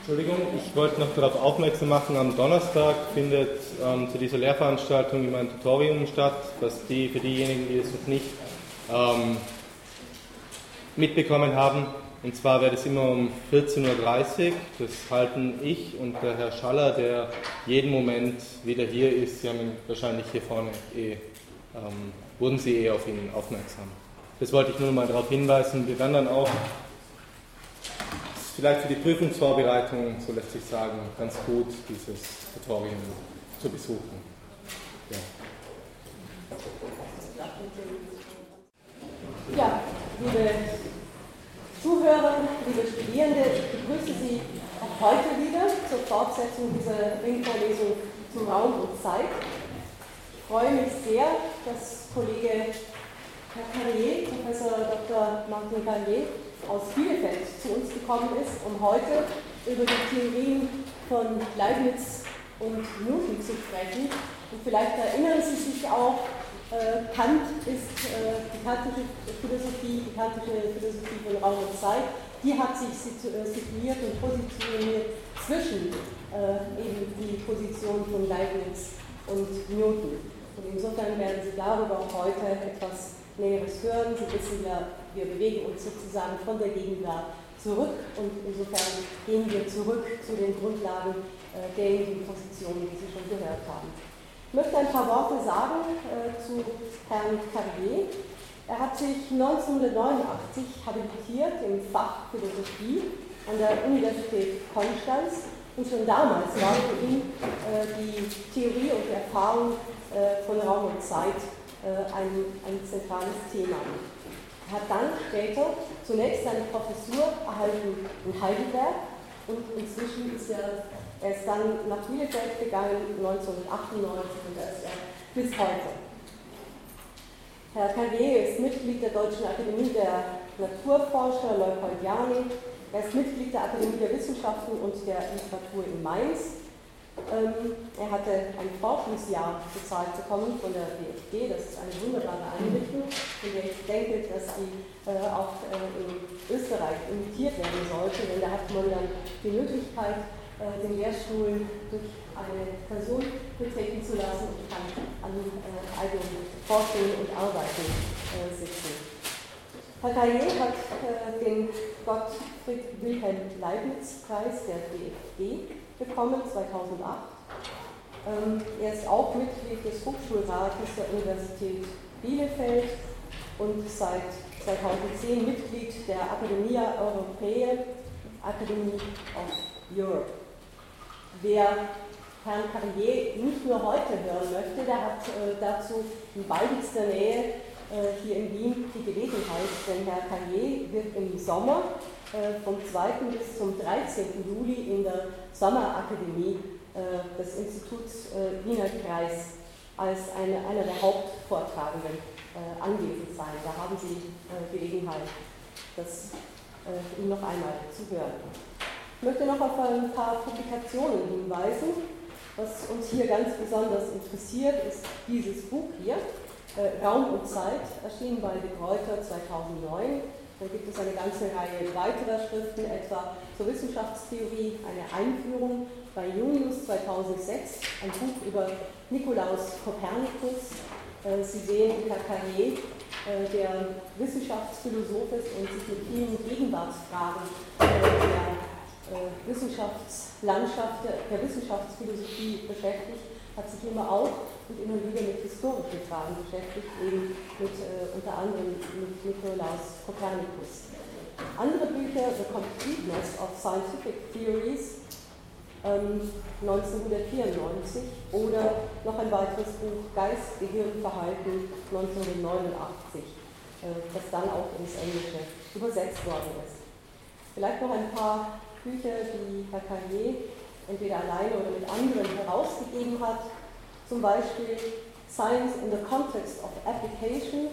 Entschuldigung, ich wollte noch darauf aufmerksam machen, am Donnerstag findet ähm, zu dieser Lehrveranstaltung immer ein Tutorium statt, was die für diejenigen, die es noch nicht ähm, mitbekommen haben. Und zwar wird es immer um 14.30 Uhr. Das halten ich und der Herr Schaller, der jeden Moment wieder hier ist. Sie haben ihn wahrscheinlich hier vorne eh, ähm, wurden Sie eh auf ihn aufmerksam. Das wollte ich nur mal darauf hinweisen. Wir werden dann auch vielleicht für die Prüfungsvorbereitung, so lässt sich sagen, ganz gut dieses Tutorium zu besuchen. Ja. Ja, liebe Zuhörer, liebe Studierende, ich begrüße Sie auch heute wieder zur Fortsetzung dieser Ringvorlesung zu Raum und Zeit. Ich freue mich sehr, dass Kollege Herr Carrier, Professor Dr. Martin Carrier aus Bielefeld zu uns gekommen ist, um heute über die Theorien von Leibniz und Newton zu sprechen. Und vielleicht erinnern Sie sich auch, äh, Kant ist äh, die kantische Philosophie, die kantische Philosophie von Raum und Zeit, die hat sich äh, situiert und positioniert zwischen eben die Position von Leibniz und Newton. Und insofern werden Sie darüber auch heute etwas Näheres hören. Sie wissen ja, wir bewegen uns sozusagen von der Gegenwart zurück und insofern gehen wir zurück zu den Grundlagen äh, derjenigen Positionen, die Sie schon gehört haben. Ich möchte ein paar Worte sagen äh, zu Herrn Carrier. Er hat sich 1989 habilitiert im Fach Philosophie an der Universität Konstanz und schon damals war für ihn äh, die Theorie und die Erfahrung äh, von Raum und Zeit äh, ein, ein zentrales Thema. Hat dann später zunächst seine Professur erhalten in Heidelberg und inzwischen ist er, er ist dann nach Bielefeld gegangen 1998 und er ist er bis heute. Herr Carrier ist Mitglied der Deutschen Akademie der Naturforscher Leupoldiani. Er ist Mitglied der Akademie der Wissenschaften und der Literatur in Mainz er hatte ein Forschungsjahr bezahlt bekommen von der DFG. Das ist eine wunderbare Einrichtung, von der ich denke, dass die äh, auch äh, in Österreich imitiert werden sollte, denn da hat man dann die Möglichkeit, äh, den Lehrstuhl durch eine Person betreten zu lassen und kann an eigenen Forschungen und Arbeiten sitzen. Herr Carrier hat den Gottfried Wilhelm Leibniz Preis der DFG bekommen, 2008. Ähm, er ist auch Mitglied des Hochschulrates der Universität Bielefeld und seit 2010 Mitglied der Academia Europaea, Academy of Europe. Wer Herrn Carrier nicht nur heute hören möchte, der hat äh, dazu in baldigster Nähe äh, hier in Wien die Gelegenheit, denn Herr Carrier wird im Sommer äh, vom 2. bis zum 13. Juli in der Sommerakademie äh, des Instituts äh, Wiener Kreis als eine, einer der Hauptvortragenden anwesend sein. Da haben Sie Gelegenheit, das ihm noch einmal zu hören. Ich möchte noch auf ein paar Publikationen hinweisen. Was uns hier ganz besonders interessiert, ist dieses Buch hier, Raum und Zeit, erschienen bei De Gruyter 2009 da gibt es eine ganze Reihe weiterer Schriften, etwa zur Wissenschaftstheorie, eine Einführung bei Junius 2006, ein Buch über Nikolaus Kopernikus. Äh, Sie sehen Herr Carrier, äh, der Wissenschaftsphilosoph ist und sich mit vielen Gegenwartsfragen äh, der Wissenschaftslandschaft, der Wissenschaftsphilosophie beschäftigt, hat sich immer auch und immer wieder mit historischen Fragen beschäftigt, eben mit unter anderem mit Nikolaus Kopernikus. Andere Bücher, The Completeness of Scientific Theories, ähm, 1994 oder noch ein weiteres Buch Geist, Gehirn, Verhalten 1989, äh, das dann auch ins Englische übersetzt worden ist. Vielleicht noch ein paar Bücher, die Herr Carrier entweder alleine oder mit anderen herausgegeben hat zum Beispiel Science in the Context of Application,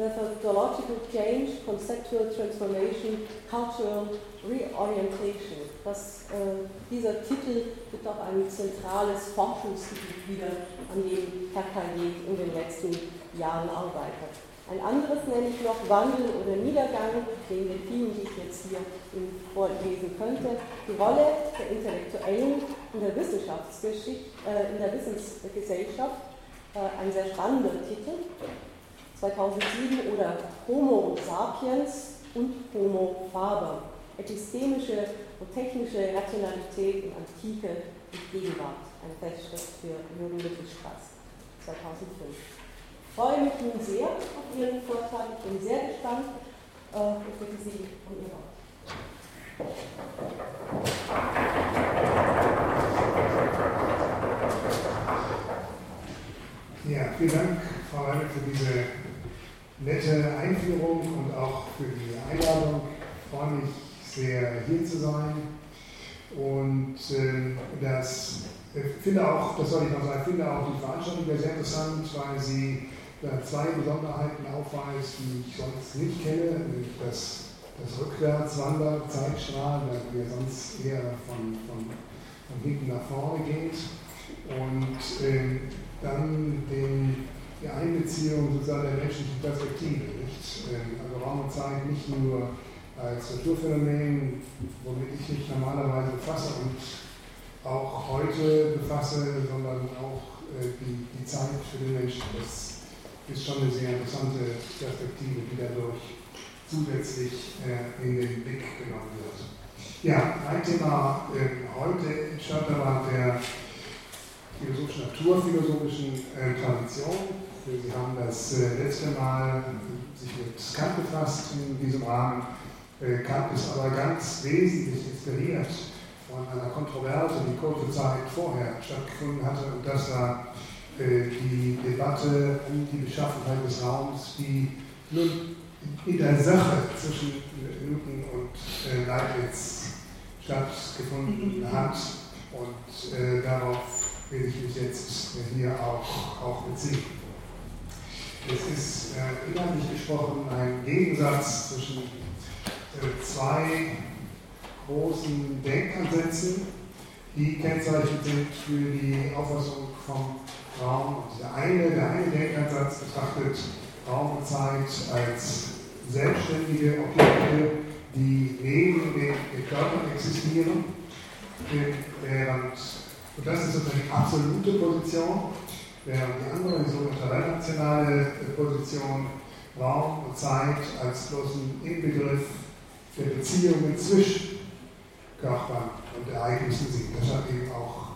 Methodological Change, Conceptual Transformation, Cultural Reorientation. Das, äh, dieser Titel gibt auch ein zentrales Forschungsgebiet wieder, an dem Herr Carrier in den letzten Jahren arbeitet. Ein anderes nenne ich noch Wandel oder Niedergang, neben den vielen, die ich jetzt hier vorlesen könnte, die Rolle der Intellektuellen in der Wissenschaftsgeschichte, äh, in der Wissensgesellschaft, äh, ein sehr spannender Titel, 2007, oder Homo sapiens und Homo faber, epistemische und technische Rationalität in Antike und Gegenwart, eine Festschrift für Jürgen Mittelstraß, 2005. Ich freue mich nun sehr auf Ihren Vortrag, ich bin sehr gespannt äh, und bitte Sie um Ihr Wort. Ja, vielen Dank, Frau Reine, für diese nette Einführung und auch für die Einladung. Ich freue mich sehr, hier zu sein. Und äh, das ich finde auch, das soll ich noch sagen, finde auch die Veranstaltung sehr interessant, weil sie da zwei Besonderheiten aufweist, die ich sonst nicht kenne. Das, das Rückwärtswander, Zeitstrahl, wir sonst eher von, von, von hinten nach vorne geht. Und äh, dann den, die Einbeziehung sozusagen der menschlichen Perspektive. Nicht? Ähm, also Raum und Zeit nicht nur als Naturphänomen, womit ich mich normalerweise befasse und auch heute befasse, sondern auch äh, die, die Zeit für den Menschen. Das ist schon eine sehr interessante Perspektive, die dadurch zusätzlich äh, in den Blick genommen wird. Ja, ein Thema äh, heute statt aber der philosophischen, naturphilosophischen äh, Tradition. Sie haben das äh, letzte Mal sich mit Kant befasst in diesem Rahmen. Äh, Kant ist aber ganz wesentlich inspiriert von einer Kontroverse, die kurze Zeit vorher stattgefunden hatte. Und das war äh, die Debatte um die Beschaffenheit des Raums, die nun in der Sache zwischen Newton und äh, Leibniz stattgefunden hat. Und äh, darauf will ich mich jetzt hier auch, auch beziehen. Es ist äh, inhaltlich gesprochen ein Gegensatz zwischen äh, zwei großen Denkansätzen, die kennzeichnend sind für die Auffassung vom Raum. Der eine, der eine Denkansatz betrachtet Raum und Zeit als selbstständige Objekte, die neben den, den Körpern existieren, und das ist sozusagen die absolute Position, während die andere, die sogenannte relationale Position, Raum und Zeit als bloßen Inbegriff der Beziehungen zwischen Körpern und Ereignissen sieht. Deshalb eben auch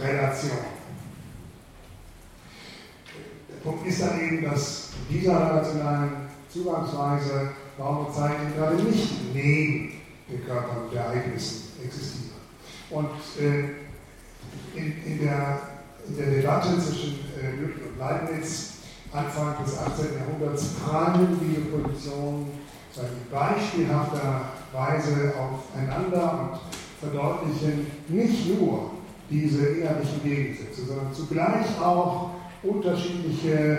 Relation. Der Punkt ist dann eben, dass in dieser relationalen Zugangsweise Raum und Zeit gerade nicht neben den Körpern und Ereignissen existieren. Und äh, in, in, der, in, der, Debatte zwischen äh, und Leibniz Anfang des 18. Jahrhunderts prallen diese Positionen beispielhafter Weise aufeinander und verdeutlichen nicht nur diese innerlichen Gegensätze, sondern zugleich auch unterschiedliche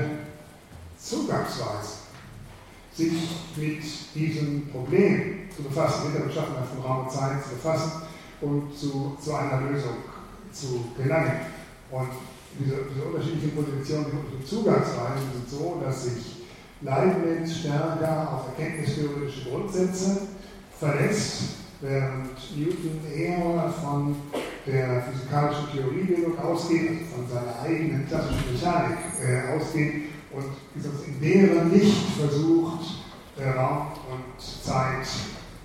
Zugangsweisen, sich mit diesem Problem zu befassen, mit der Beschaffenheit von Raum und Zeit zu befassen und zu, zu einer Lösung zu gelangen. Und diese, diese unterschiedlichen Positionen, die Zugangsweisen sind so, dass sich Leibniz stärker auf erkenntnistheoretische Grundsätze verlässt, während Newton eher von der physikalischen Theoriebildung ausgeht, also von seiner eigenen klassischen Mechanik äh, ausgeht und in deren Licht versucht, äh, Raum und Zeit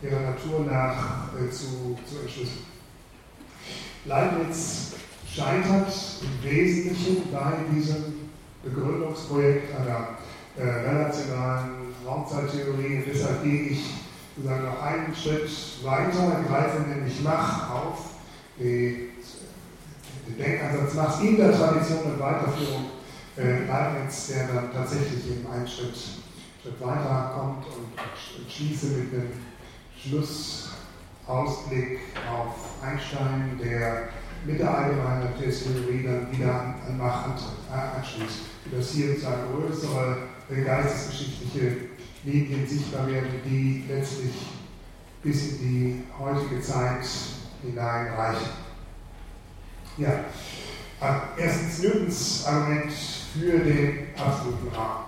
ihrer Natur nach äh, zu, zu entschlüsseln. Leibniz scheitert im Wesentlichen bei diesem Begründungsprojekt einer äh, relationalen Raumzeittheorie. deshalb gehe ich sozusagen noch einen Schritt weiter, greife nämlich Mach auf, die, den Denkansatz Machs in der Tradition und Weiterführung äh, Leibniz, der dann tatsächlich eben einen Schritt, Schritt weiter kommt und, und schließe mit einem Schlussausblick auf Einstein, der mit der allgemeinen Theorie dann wieder an, an Mach anschließt. Dass hier sozusagen größere geistesgeschichtliche Medien sichtbar werden, die letztlich bis in die heutige Zeit hineinreichen. Ja, erstens Newtons Argument für den absoluten Rahmen.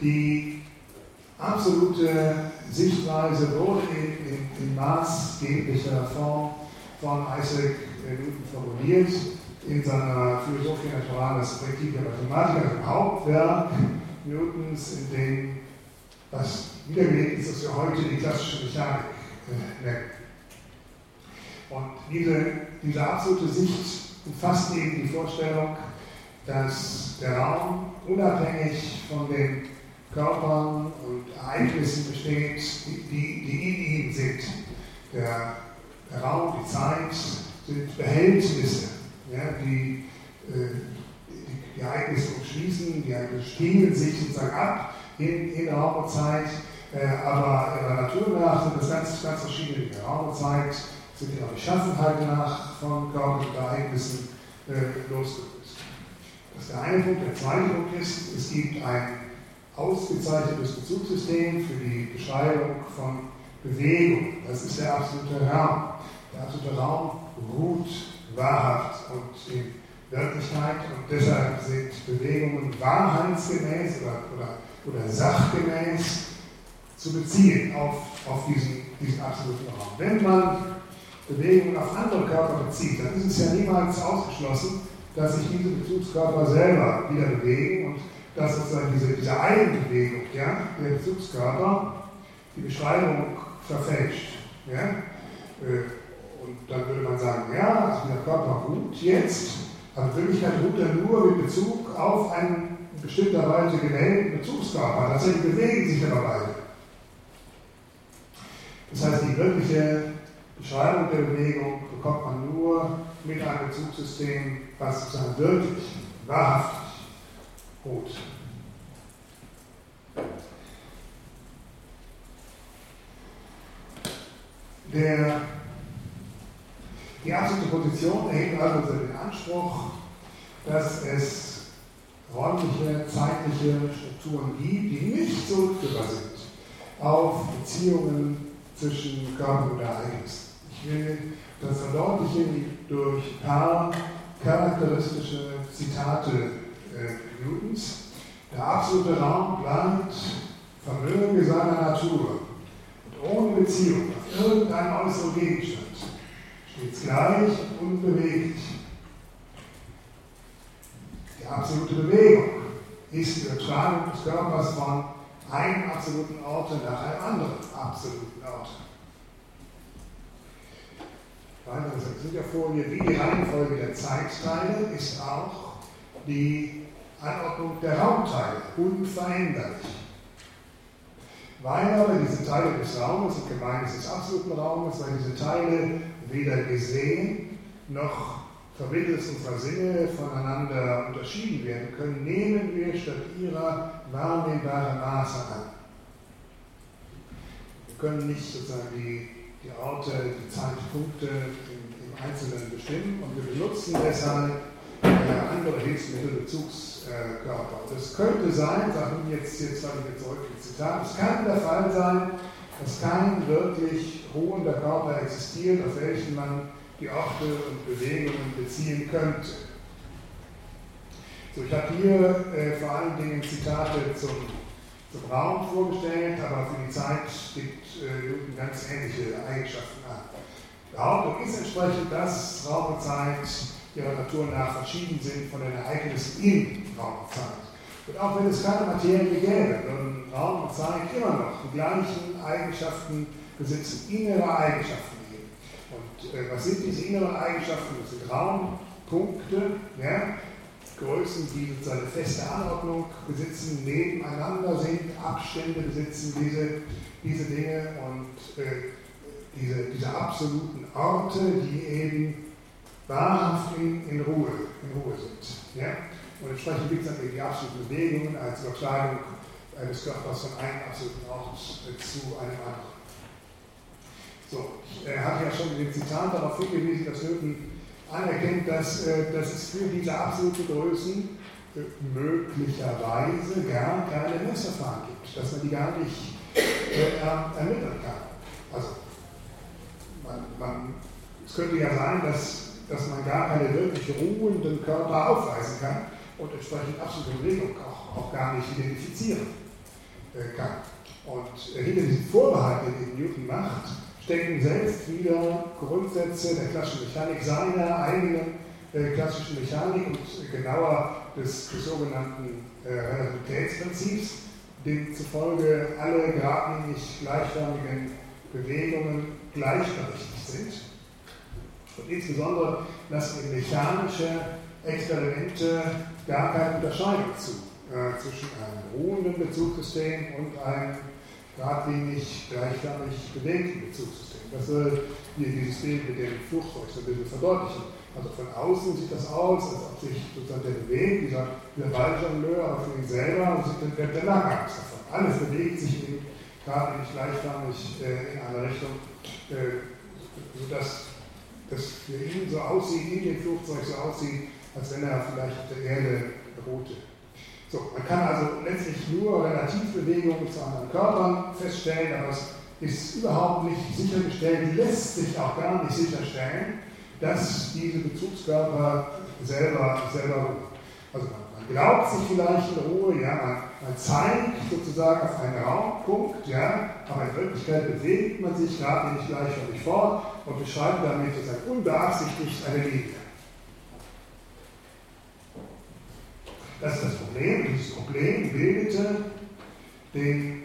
Die absolute Sichtweise wurde in, in, in maßgeblicher Form von Isaac Newton formuliert in seiner Philosophia Naturalis Rectifica Mathematica, dem Hauptwerk Newtons, in dem das wiedergelegt ist, was wir heute die klassische Mechanik äh, nennen. Und diese, diese absolute Sicht umfasst eben die Vorstellung, dass der Raum unabhängig von den Körpern und Ereignissen besteht, die, die in ihm sind. Der, der, Raum, die Zeit sind Behältnisse, ja, die, äh, die, Ereignisse umschließen, die Ereignisse spielen sich sozusagen ab in, in Raum und Zeit, äh, aber ihrer Natur nach sind das ganz, ganz verschiedene Dinge. Raum und Zeit sind ihrer Beschaffenheit nach von Körpern und Ereignissen äh, losgelöst. Das ist der eine Punkt. Der zweite Punkt ist, es gibt ein ausgezeichnetes Bezugssystem für die Beschreibung von Bewegung. Das ist der absolute Raum. Der absolute Raum ruht wahrhaft und in Wirklichkeit und deshalb sind Bewegungen wahrheitsgemäß oder, oder, oder sachgemäß zu beziehen auf, auf diesen, diesen absoluten Raum. Wenn man Bewegungen auf andere Körper bezieht, dann ist es ja niemals ausgeschlossen, dass sich diese Bezugskörper selber wieder bewegen und dass sozusagen diese, diese Eigenbewegung ja, der Bezugskörper die Beschreibung verfälscht. Ja? Und dann würde man sagen, ja, also der Körper ruht jetzt, aber in Wirklichkeit ruht er nur mit Bezug auf einen in bestimmter Weise gewählten Bezugskörper. Tatsächlich bewegen sich aber beide. Das heißt, die wirkliche Beschreibung der Bewegung bekommt man nur mit einem Bezugssystem, was sozusagen wirklich, wahrhaftig ruht. Der die absolute Position erhebt also den Anspruch, dass es räumliche, zeitliche Strukturen gibt, die nicht zurückführbar sind auf Beziehungen zwischen Körper und Ereignis. Ich will das verdeutlichen durch ein paar charakteristische Zitate äh, Newtons. Der absolute Raum bleibt Vermögen seiner Natur und ohne Beziehung auf irgendeinen äußeren Gegenstand stets gleich und unbeweglich. Die absolute Bewegung ist die Übertragung des Körpers von einem absoluten Ort nach einem anderen absoluten Ort. Weiter gesagt, in der Folie, wie die Reihenfolge der Zeitteile ist auch die Anordnung der Raumteile unveränderlich. Weil aber diese Teile des Raumes und gemeint des absoluten Raumes, weil diese Teile weder gesehen noch vermittels unserer Sinne voneinander unterschieden werden können, nehmen wir statt ihrer wahrnehmbare Maße an. Wir können nicht sozusagen die, die Orte, die Zeitpunkte im, im Einzelnen bestimmen und wir benutzen deshalb äh, andere Hilfsmittel, Bezugskörper. Das könnte sein, sagen jetzt, jetzt falle ich mir zurück Zitat, es kann der Fall sein, dass kein wirklich ruhender Körper existiert, auf welchen man die Orte und Bewegungen beziehen könnte. So, ich habe hier äh, vor allen Dingen Zitate zum, zum Raum vorgestellt, aber für die Zeit gibt äh, Newton ganz ähnliche Eigenschaften an. Behauptung ist entsprechend, dass Raum und Zeit ihrer Natur nach verschieden sind von den Ereignissen in Raum und Zeit. Und auch wenn es keine Materie gäbe, würden Raum und Zeit immer noch die gleichen Eigenschaften besitzen, innere Eigenschaften geben. Und äh, was sind diese inneren Eigenschaften? Das sind Raumpunkte, ja, Größen, die sozusagen eine feste Anordnung besitzen, nebeneinander sind, Abstände besitzen, diese, diese Dinge und äh, diese, diese absoluten Orte, die eben wahrhaft in, in, Ruhe, in Ruhe sind. Ja? Und entsprechend gibt es dann eben die absoluten Bewegungen als Übertragung eines Körpers von einem absoluten Ort zu einem anderen. So, er hat ja schon in dem Zitat darauf hingewiesen, dass Newton anerkennt, dass, äh, dass es für diese absoluten Größen äh, möglicherweise gar keine Messverfahren gibt, dass man die gar nicht äh, ermitteln kann. Also, man, man, es könnte ja sein, dass, dass man gar keine wirklich ruhenden Körper aufweisen kann und entsprechend absolute Bewegung auch, auch gar nicht identifizieren äh, kann. Und äh, hinter diesem Vorbehalt, den Newton macht, stecken selbst wieder Grundsätze der klassischen Mechanik, seiner eigenen äh, klassischen Mechanik und genauer des, des sogenannten äh, Relativitätsprinzips, demzufolge alle geradlinig gleichförmigen Bewegungen gleichberechtigt sind. Und insbesondere lassen mechanische Experimente gar keine Unterscheidung zu äh, zwischen einem ruhenden Bezugssystem und einem geradlinig gleichförmig bewegten Bezugssystem. Das soll hier dieses Bild mit dem Flugzeug so ein bisschen verdeutlichen. Also von außen sieht das aus, als ob sich sozusagen der bewegt, dieser, dieser Balljongleur, aber für ihn selber sieht der, der Langangst davon. Alles bewegt sich eben gerade nicht gleichförmig äh, in eine Richtung, äh, sodass das für ihn so aussieht, in dem Flugzeug so aussieht, als wenn er vielleicht auf der Erde ruhte. So, man kann also letztlich nur Relativbewegungen zu anderen Körpern feststellen, aber es ist überhaupt nicht sichergestellt, lässt sich auch gar nicht sicherstellen, dass diese Bezugskörper selber, selber ruhen. Also man, man glaubt sich vielleicht in Ruhe, ja, man, man, zeigt sozusagen auf einen Raumpunkt, ja, aber in Wirklichkeit bewegt man sich gerade nicht gleichförmig fort und beschreibt damit sozusagen unbeabsichtigt eine Linie. Das ist das Problem. Dieses Problem bildete den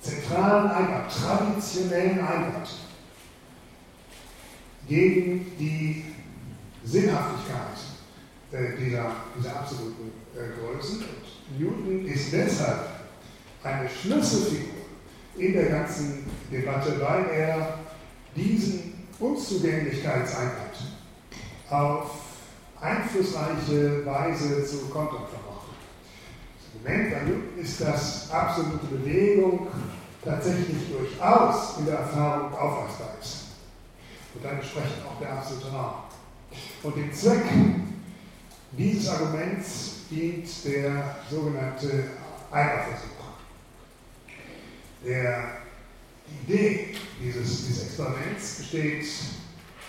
zentralen Einwand, traditionellen Einwand gegen die Sinnhaftigkeit äh, dieser, dieser absoluten äh, Größen. Und Newton ist deshalb eine Schlüsselfigur in der ganzen Debatte, weil er diesen Unzugänglichkeitseinwand auf einflussreiche Weise zu kontern vermochte. Das Newton ist, dass absolute Bewegung tatsächlich durchaus in der Erfahrung aufweisbar ist und dann entsprechend auch der absolute Raum. Und dem Zweck dieses Arguments dient der sogenannte Eimerversuch. Der Idee dieses, dieses Experiments besteht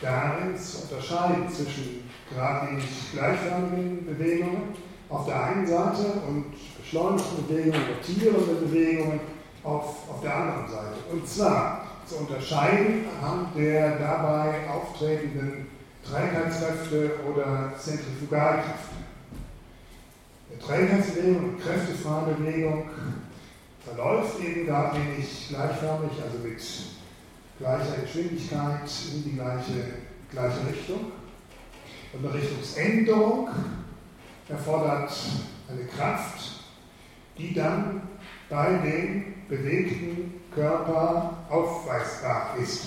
darin, zu unterscheiden zwischen geradlinig gleichförmigen Bewegungen auf der einen Seite und beschleunigten Bewegungen, rotierenden Bewegungen auf, auf der anderen Seite. Und zwar zu unterscheiden anhand der dabei auftretenden Trägheitskräfte oder Zentrifugalkräfte. Der Trägheitsbewegung und kräftefreie Bewegung verläuft eben gar wenig gleichförmig, also mit gleicher Geschwindigkeit in die gleiche, gleiche Richtung. Und eine Richtungsänderung erfordert eine Kraft, die dann bei dem bewegten Körper aufweisbar ist.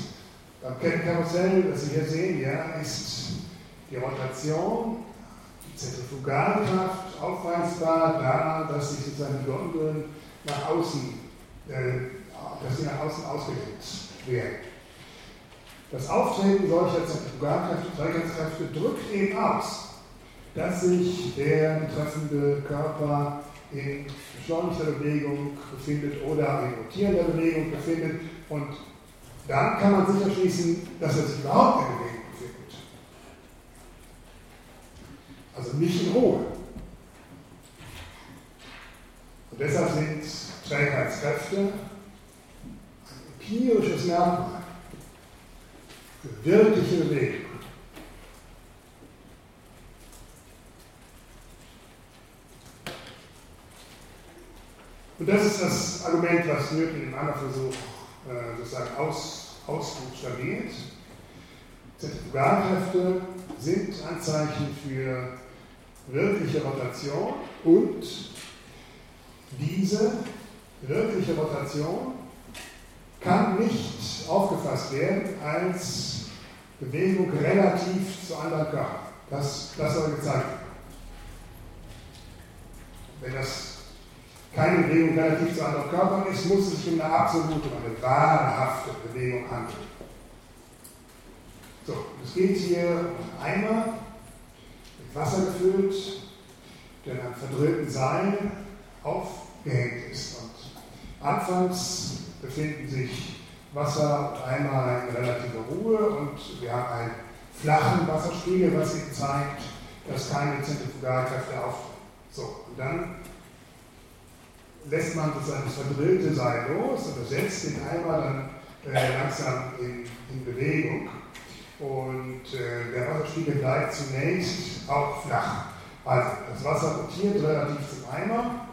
Beim Kettenkarussell, das Sie hier sehen, ja, ist die Rotation, die Zentrifugalkraft aufweisbar daran, dass sich sozusagen die Gondeln nach außen, äh, dass sie nach außen ausgelegt werden. Das Auftreten solcher Trägerkräfte drückt eben aus, dass sich der betreffende Körper in beschleunigter Bewegung befindet oder in rotierender Bewegung befindet. Und dann kann man sicher schließen, dass er sich überhaupt in Bewegung befindet. Also nicht in Ruhe. Und deshalb sind Trägheitskräfte ein empirisches Merkmal für wirkliche Bewegung. Und das ist das Argument, was Newton im Anna-Versuch äh, sozusagen aus, ausbuchstabiert. Zentrifugalkräfte sind Anzeichen für wirkliche Rotation und diese wirkliche Rotation kann nicht aufgefasst werden als Bewegung relativ zu anderen Körpern. Das, das soll gezeigt werden. Wenn das keine Bewegung relativ zu anderen Körpern ist, muss es sich um eine absolute, eine wahrhafte Bewegung handeln. So, es geht hier um Eimer mit Wasser gefüllt, der an einem verdrehten Seil aufgehängt ist. Und anfangs befinden sich Wasser und Eimer in relativer Ruhe und wir haben einen flachen Wasserspiegel, was eben zeigt, dass keine Zentrifugalkräfte auftreten. So, und dann lässt man sozusagen das verdrillte Seil los und setzt den Eimer dann äh, langsam in, in, Bewegung. Und äh, der Wasserspiegel bleibt zunächst auch flach. Also das Wasser rotiert relativ zum Eimer,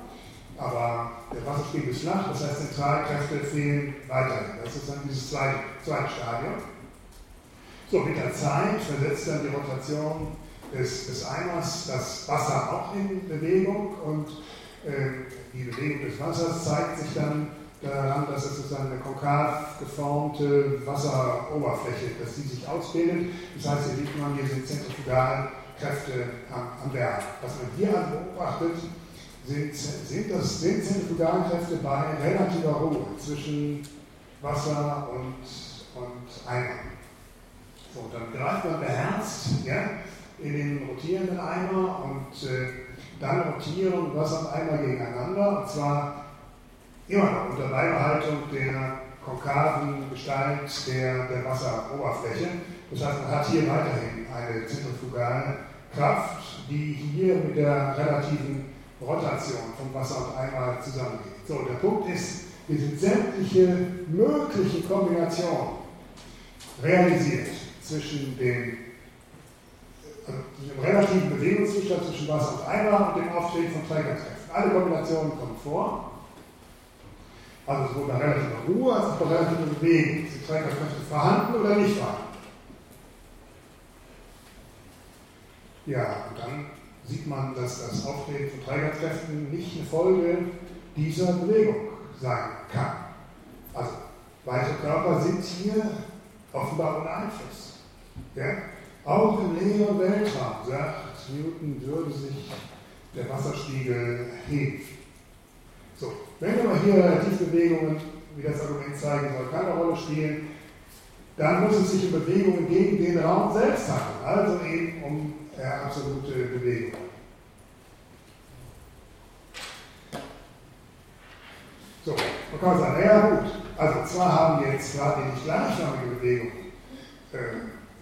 aber der Wasserspiegel ist flach, das heißt Zentralkräfte fehlen weiterhin. Das ist dann dieses zweite, zweite Stadium. So, mit der Zeit versetzt dann die Rotation des, des Eimers das Wasser auch in Bewegung und äh, die Bewegung des Wassers zeigt sich dann daran, dass es sozusagen eine konkav geformte Wasseroberfläche, dass die sich ausbildet. Das heißt, hier sieht man, hier sind Zentrifugalkräfte am, am Berg. Was man hier beobachtet, sind, sind, das, sind Zentrifugalkräfte bei relativer Ruhe zwischen Wasser und, und Eimer. So, dann greift man beherzt ja, in den rotierenden Eimer und äh, dann rotieren Wasser und Eimer gegeneinander, und zwar immer noch unter Beibehaltung der konkaven Gestalt der, der Wasseroberfläche. Das heißt, man hat hier weiterhin eine zentrifugale Kraft, die hier mit der relativen Rotation von Wasser und Eimer zusammengeht. So, der Punkt ist, wir sind sämtliche möglichen Kombinationen realisiert zwischen dem, also dem relativen Bewegungszustand zwischen Wasser und Eimer und dem Auftreten von Trägerkräften. Alle Kombinationen kommen vor. Also sowohl bei relativer Ruhe als auch bei relativer Bewegung. Sind Trägerkräfte vorhanden oder nicht vorhanden? Ja, und dann sieht man, dass das Auftreten von Trägerkräften nicht eine Folge dieser Bewegung sein kann. Also weitere Körper sind hier offenbar ohne Einfluss. Ja? Auch im leeren Weltraum, sagt Newton, würde sich der Wasserspiegel heben. So, wenn aber hier Relativbewegungen, wie das Argument zeigen soll, keine Rolle spielen, dann muss es sich um Bewegungen gegen den Raum selbst handeln, also eben um äh, absolute Bewegung. So, man kann sagen, naja gut, also zwar haben wir jetzt gerade nicht gleichnamige Bewegungen, äh,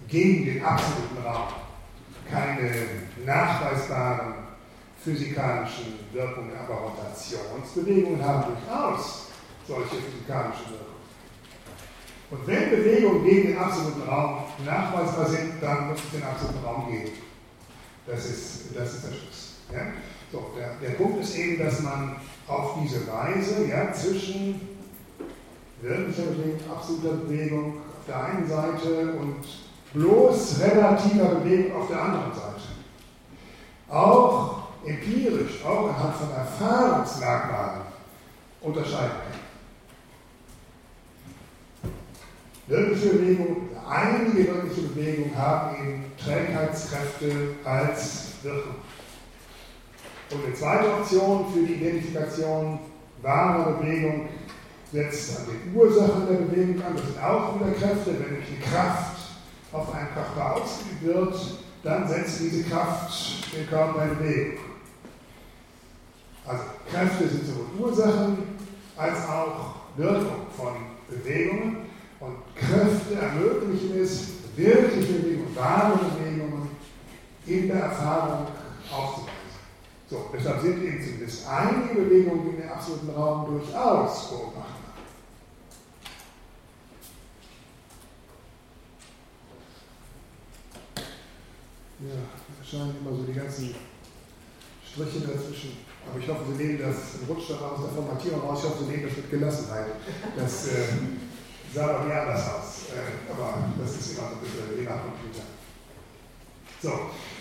gegen den absoluten Raum keine nachweisbaren physikalischen Wirkungen, aber Rotationsbewegungen haben durchaus solche physikalischen Wirkungen. Und wenn Bewegungen gegen den absoluten Raum nachweisbar sind, dann muss es den absoluten Raum geben. Das ist, das ist der Schluss. Ja? So, der, der Punkt ist eben, dass man auf diese Weise ja, zwischen wirklicher Bewegung, absoluter Bewegung auf der einen Seite und bloß relativer Bewegung auf der anderen Seite. Auch empirisch, auch anhand von Erfahrungsmerkmalen unterscheiden kann. Wirkliche Bewegung, einige wirkliche Bewegungen haben eben Trägheitskräfte als Wirkung. Und eine zweite Option für die Identifikation wahrer Bewegung setzt an den Ursachen der Bewegung an. Das sind auch wieder Kräfte, wenn nämlich eine Kraft auf einen Körper ausgeübt wird, dann setzt diese Kraft den Körper in Bewegung. Also Kräfte sind sowohl Ursachen als auch Wirkung von Bewegungen und Kräfte ermöglichen es, wirkliche Bewegungen, wahre Bewegungen in der Erfahrung aufzuweisen. So, deshalb sind eben zumindest einige Bewegungen in den absoluten Raum durchaus beobachtbar. Ja, erscheinen immer so die ganzen Striche dazwischen. Aber ich hoffe, Sie nehmen das, rutscht dann aus der Formatierung raus, ich hoffe, Sie nehmen das mit Gelassenheit. Das äh, sah doch nie anders aus. Äh, aber das ist immer so ein bisschen je nach Computer. So,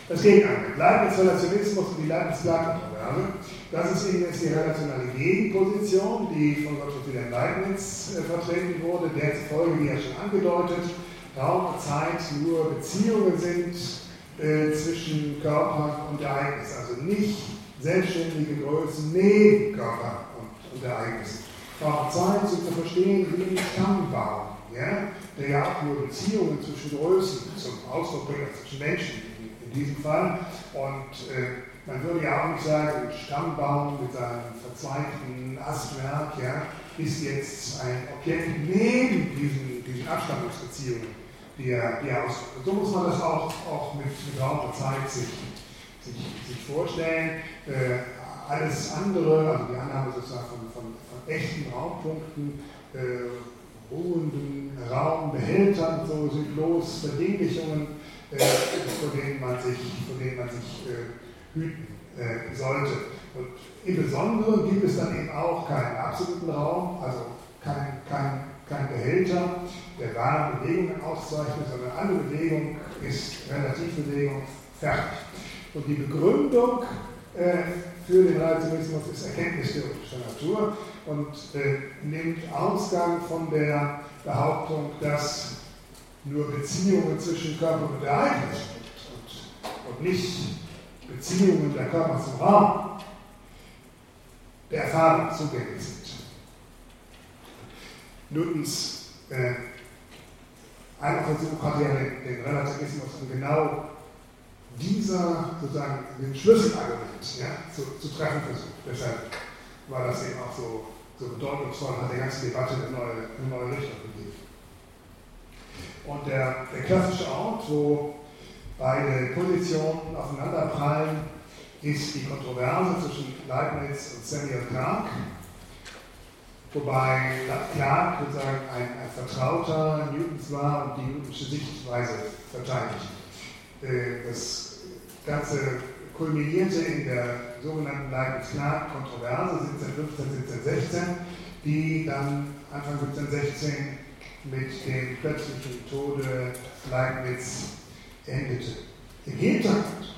das Gegenangebot. Leibniz-Relationismus und die Leibniz-Platon-Kontroverse. Das ist eben jetzt die relationale Gegenposition, die von Gottfried Wilhelm Leibniz äh, vertreten wurde, der zufolge, wie ja schon angedeutet, Raum und Zeit nur Beziehungen sind, äh, zwischen Körper und Ereignis, also nicht selbstständige Größen neben Körper und, und Ereignis. Und Zeit sind zu verstehen wie ein Stammbaum, ja, der ja auch nur Beziehungen zwischen Größen zum Ausdruck bringt, zwischen Menschen in, diesem Fall. Und äh, man würde ja auch nicht sagen, ein Stammbaum mit seinem verzweigten Astwerk ja, ist jetzt ein Objekt neben diesen, diesen Abstammungsbeziehungen die er, die er ausdrückt. So muss man das auch, auch mit, mit Raum Zeit sich, sich, sich vorstellen. Äh, alles andere, also die Annahme sozusagen von echten Raumpunkten, äh, ruhenden Raumbehältern, so sind bloß Verdinglichungen, äh, vor denen man sich, vor denen man sich äh, hüten äh, sollte. Und im Besonderen gibt es dann eben auch keinen absoluten Raum, also kein, kein, kein Behälter, der wahre Bewegungen auszeichnet, sondern alle Bewegung ist Relativbewegung fertig. Und die Begründung äh, für den Relativismus ist erkenntnistheoretischer Natur und äh, nimmt Ausgang von der Behauptung, dass nur Beziehungen zwischen Körper und Ereignis und, und nicht Beziehungen der Körper zum Raum der Erfahrung zugänglich sind. Newtons äh, einer Versuch hat ja den, den Relativismus an genau dieser sozusagen den Schlüsselargument ja, zu, zu treffen versucht. Deshalb war das eben auch so, so bedeutungsvoll, hat der ganze Debatte eine neue, eine neue Richtung gegeben. Und der, der klassische Ort, wo beide Positionen aufeinanderprallen, ist die Kontroverse zwischen Leibniz und Samuel Clark. Wobei Clark sozusagen ein, ein Vertrauter Newtons war und die Newtonsche Sichtweise verteidigt. Äh, das Ganze kulminierte in der sogenannten Leibniz-Clark-Kontroverse 1715, 1716, die dann Anfang 1716 mit dem plötzlichen Tode Leibniz endete. Im Hintergrund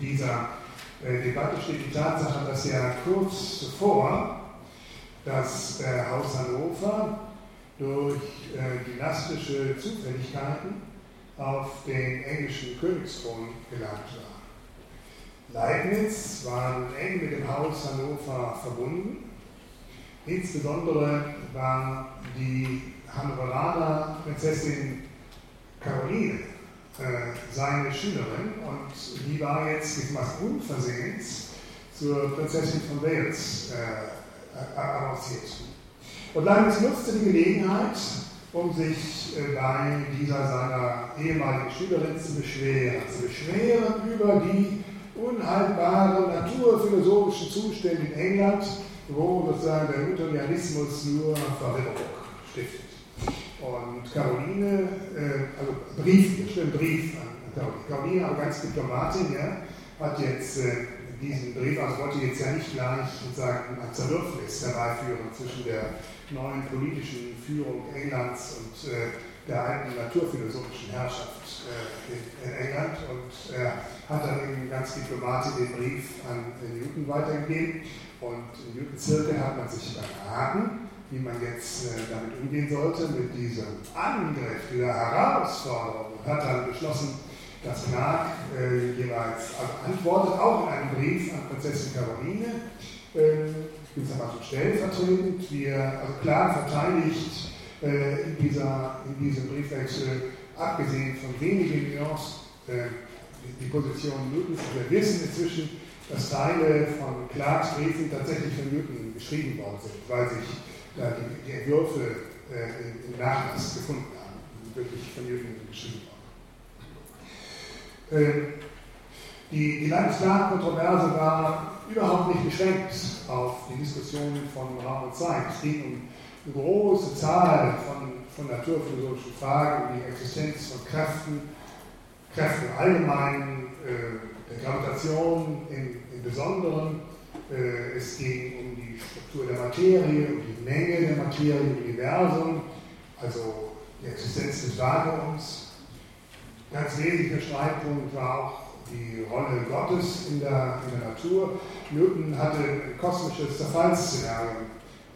dieser äh, Debatte steht die Tatsache, dass ja kurz zuvor das äh, Haus Hannover durch dynastische Zufälligkeiten auf den englischen Königsthron gelangt war. Leibniz war eng mit dem Haus Hannover verbunden. Insbesondere war die Hannoveraner Prinzessin Caroline äh, seine Schülerin und die war jetzt gewissermaßen unversehens zur Prinzessin von Wales äh, avanciert. Und Leibniz nutzte die Gelegenheit, um sich äh, bei dieser seiner ehemaligen Schülerin zu beschweren. Zu beschweren über die unhaltbaren naturphilosophischen Zustände in England, wo sozusagen der Newtonianismus nur Verwirrung stiftet. Und Caroline, äh, also Brief, steht Brief an Caroline. Caroline, aber ganz Diplomatin, ja, hat jetzt äh, diesen Brief, also wollte jetzt ja nicht gleich sozusagen ein Zerwürfnis herbeiführen zwischen der neuen politischen Führung Englands und äh, der alten naturphilosophischen Herrschaft äh, in, England. Und er hat dann eben ganz diplomatisch den Brief an Newton weitergegeben. Und in Newtons Zirkel hat man sich beraten wie man jetzt äh, damit umgehen sollte, mit diesem Angriff, dieser Herausforderung, und hat dann beschlossen, dass Clark äh, jeweils antwortet, auch in einem Brief an Prinzessin Caroline, äh, ich bin es aber stellvertretend, wir, also Clark verteidigt äh, in, dieser, in diesem Briefwechsel, abgesehen von wenigen Nuancen, äh, die, Position Newtons. Wir wissen inzwischen, dass Teile von Clarks Briefen tatsächlich von Newton geschrieben worden sind, weil sich die, Entwürfe äh, im Nachlass gefunden haben, wirklich von Newton geschrieben worden. Äh, die, die Landesklaren-Kontroverse war überhaupt nicht beschränkt auf die Diskussion von Raum und Zeit. Es ging um eine große Zahl von, von naturphilosophischen Fragen, um die Existenz von Kräften, Kräften im Allgemeinen, äh, der Gravitation im, im Besonderen. Äh, es ging um die Struktur der Materie, um die Menge der Materie im Universum, also die Existenz des Vakuums. Ganz wesentlicher Streitpunkt war auch die Rolle Gottes in der, in der Natur. Newton hatte ein kosmisches Zerfallsszenario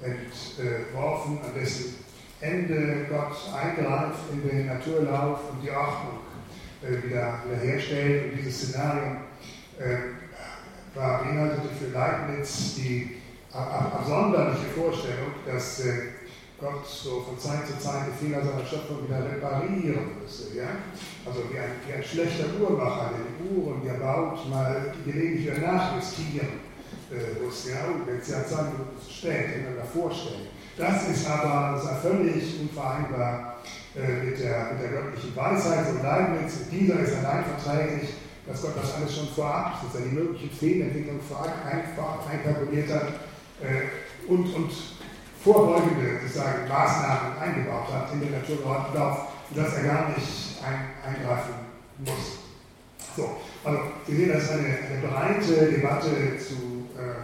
entworfen, an dessen Ende Gott eingreift in den Naturlauf und die Ordnung äh, wieder, wiederherstellt. Und dieses Szenario äh, war beinhaltete für Leibniz die absonderliche Vorstellung, dass äh, Gott so von Zeit zu Zeit die Fehler seiner Schöpfung wieder reparieren müsse. Ja? Also wie ein, wie ein schlechter Uhrmacher, der die Uhren, die er baut, mal gelegentlich wieder nachjustieren äh, muss. Ja? Und wenn es ja zwei Minuten zu spät, den wir vorstellen. Das ist aber das ist völlig unvereinbar äh, mit, der, mit der göttlichen Weisheit. So Leibniz, dieser ist allein verträglich dass Gott das alles schon vorab, dass er die möglichen Fehlentwicklungen vorab, vorab einkalkuliert hat äh, und, und vorbeugende sozusagen, Maßnahmen eingebaut hat in den Naturlauf, dass er gar nicht ein, eingreifen muss. So, also Sie sehen, das ist eine, eine breite Debatte zu äh,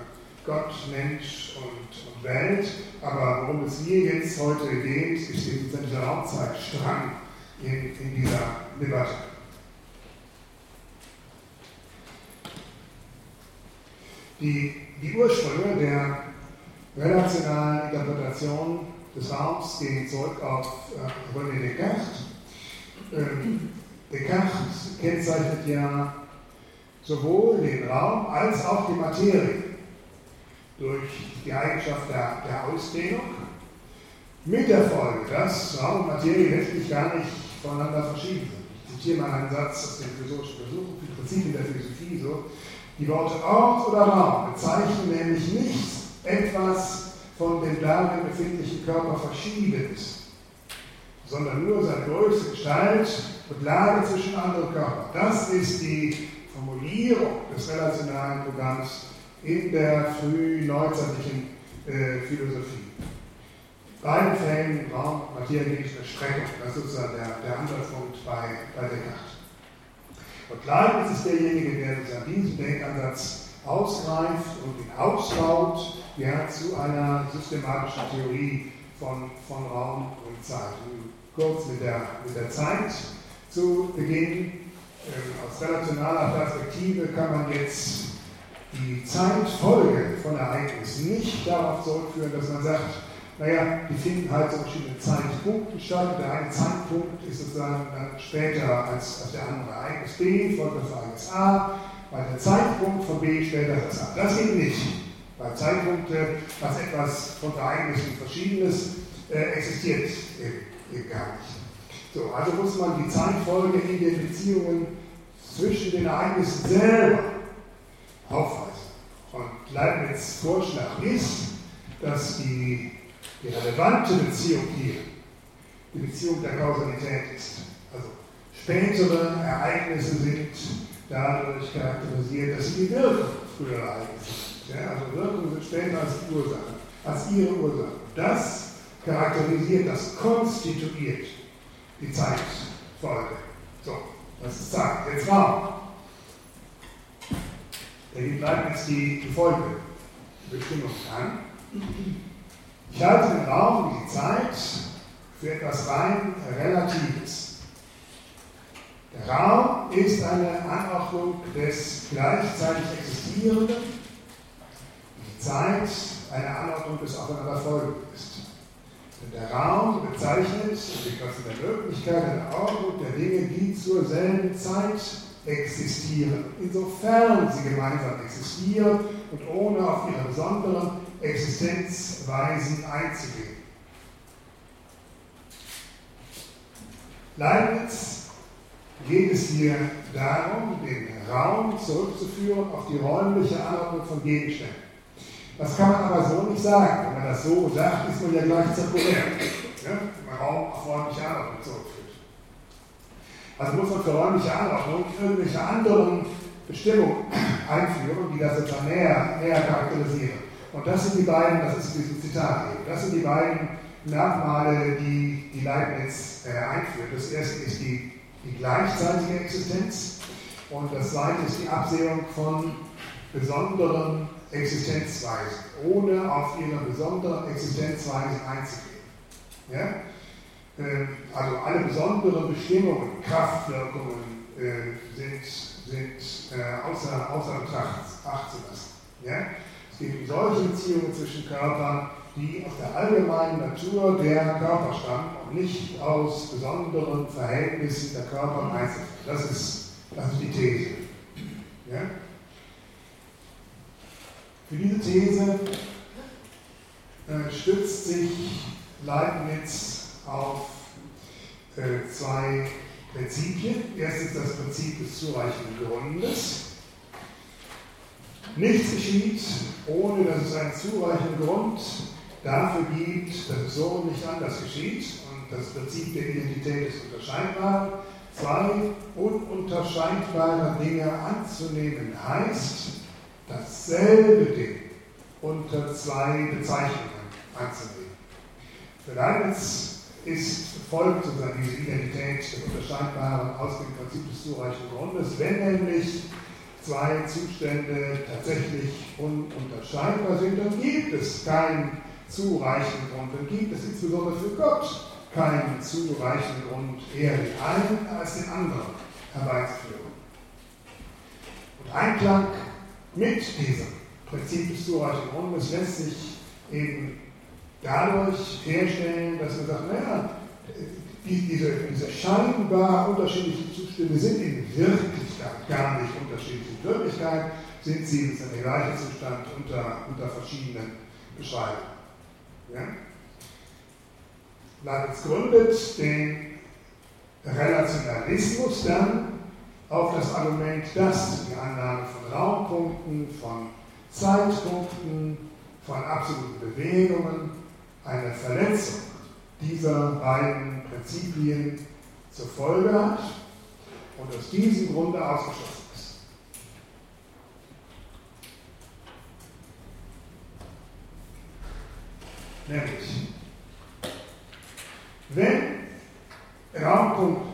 Gott, Mensch und, und, Welt, aber worum es mir jetzt heute geht, ist dieser Raumzeitstrang in, in dieser Debatte. Die, die Ursprünge der relationalen Interpretation des Raums gehen zurück auf äh, René Descartes. Ähm, Descartes kennzeichnet ja sowohl den Raum als auch die Materie durch die Eigenschaft der, der Ausdehnung, mit der Folge, dass Raum und Materie letztlich gar nicht voneinander verschieden sind. Ich zitiere mal einen Satz aus den philosophischen Versuchen, die Prinzipien der Philosophie so. Die Worte Ort oder Raum bezeichnen nämlich nicht etwas von dem darin befindlichen Körper Verschiedenes, sondern nur seine größte Gestalt und Lage zwischen anderen Körpern. Das ist die Formulierung des relationalen Programms in der frühneuzeitlichen äh, Philosophie. Beiden Fällen Raum Materie Streckung. Das ist sozusagen der, der Ansatzpunkt bei, bei Descartes. Und Leibniz ist derjenige, der diesen Denkansatz ausgreift und ihn ausbaut ja, zu einer systematischen Theorie von, von Raum und Zeit. Um kurz mit der, mit der Zeit zu beginnen. Ähm, aus relationaler Perspektive kann man jetzt die Zeitfolge von Ereignissen nicht darauf zurückführen, dass man sagt, naja, die finden halt zu verschiedenen Zeitpunkten statt. Der eine Zeitpunkt ist sozusagen dann später als, als der andere Ereignis B, folgt das Ereignis A, weil der Zeitpunkt von B später als A. Das geht nicht. Weil Zeitpunkte, was etwas von Ereignissen Verschiedenes äh, existiert eben, eben gar nicht. So, also muss man die Zeitfolge in den Beziehungen zwischen den Ereignissen selber aufweisen. Und Leibniz Vorschlag ist, dass die die relevante Beziehung hier die Beziehung der Kausalität ist. Also spätere Ereignisse sind dadurch charakterisiert, dass sie die Wirkung Ereignisse sind. Ja, also Wirkungen sind später als Ursache, als ihre Ursache. Das charakterisiert, das konstituiert die Zeitfolge. So, das ist Zeit. Jetzt Raum. Da gibt Leibniz die, die Folgebestimmung an. Ich halte den Raum und die Zeit für etwas rein Relatives. Raum ist eine Anordnung des gleichzeitig Existierenden, die Zeit eine Anordnung des Aufeinanderfolgenden ist. Denn der Raum bezeichnet etwas in der Möglichkeit eine Ordnung der Dinge, die zur selben Zeit existieren, insofern sie gemeinsam existieren und ohne auf ihre besonderen Existenzweisen einzugehen. Leibniz geht es hier darum, den Raum zurückzuführen auf die räumliche Anordnung von Gegenständen. Das kann man aber so nicht sagen. Wenn man das so sagt, ist man ja gleich zirkulär. Ja? Raum auf räumliche Anordnung zurückführt. Also muss man für räumliche Anordnung irgendwelche anderen Bestimmungen einführen, die das sozusagen näher, näher charakterisieren. Und das sind die beiden, das ist dieses Zitat eben, das sind die beiden Merkmale, die, die Leibniz äh, einführt. Das erste ist die, die gleichzeitige Existenz und das zweite ist die Absehung von besonderen Existenzweisen, ohne auf ihre besonderen Existenzweisen einzugehen. Ja? Ähm, also alle besonderen Bestimmungen, Kraftwirkungen äh, sind, sind äh, außer, außer Betracht zu lassen. Ja? Es um solche Beziehungen zwischen Körpern, die aus der allgemeinen Natur der Körper stammen und nicht aus besonderen Verhältnissen der Körper im Einzelnen. Das ist, das ist die These. Ja? Für diese These äh, stützt sich Leibniz auf äh, zwei Prinzipien. Erstens das Prinzip des zureichenden Grundes. Nichts geschieht, ohne dass es einen zureichenden Grund dafür gibt, dass es so und nicht anders geschieht. Und das Prinzip der Identität ist unterscheidbar. zwei ununterscheidbare Dinge anzunehmen heißt, dasselbe Ding unter zwei Bezeichnungen anzunehmen. Für Leibniz ist, folgt sozusagen diese Identität des Unterscheidbaren aus dem Prinzip des zureichenden Grundes, wenn nämlich zwei Zustände tatsächlich ununterscheidbar sind, dann gibt es keinen zureichenden Grund, dann gibt es insbesondere für Gott keinen zureichenden Grund, eher den einen als den anderen herbeizuführen. Und Einklang mit diesem Prinzip des zureichenden Grundes lässt sich eben dadurch herstellen, dass man sagt, naja, diese, diese scheinbar unterschiedlichen Zustände sind in Wirklichkeit gar nicht unterschiedlich. In Wirklichkeit sind sie der gleiche Zustand unter, unter verschiedenen Beschreibungen. Ja? Leibniz gründet den Relationalismus dann auf das Argument, dass die Annahme von Raumpunkten, von Zeitpunkten, von absoluten Bewegungen eine Verletzung dieser beiden Prinzipien zur Folge hat und aus diesem Grunde ausgeschlossen ist. Nämlich, wenn Raumpunkte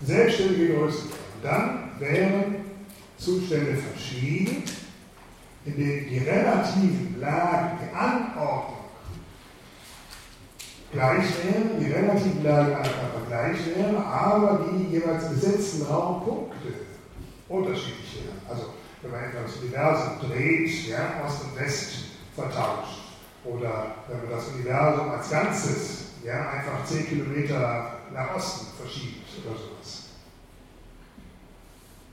selbstständige Größen wären, dann wären Zustände verschieden, in denen die relativen Lagen, die Anordnung gleich wären, die relativen Lagen Körper gleich wären, aber die jeweils besetzten Raumpunkte unterschiedlich wären. Also wenn man etwa das Universum dreht, ja, Ost und West vertauscht. Oder wenn man das Universum als Ganzes ja, einfach 10 Kilometer nach Osten verschiebt oder sowas.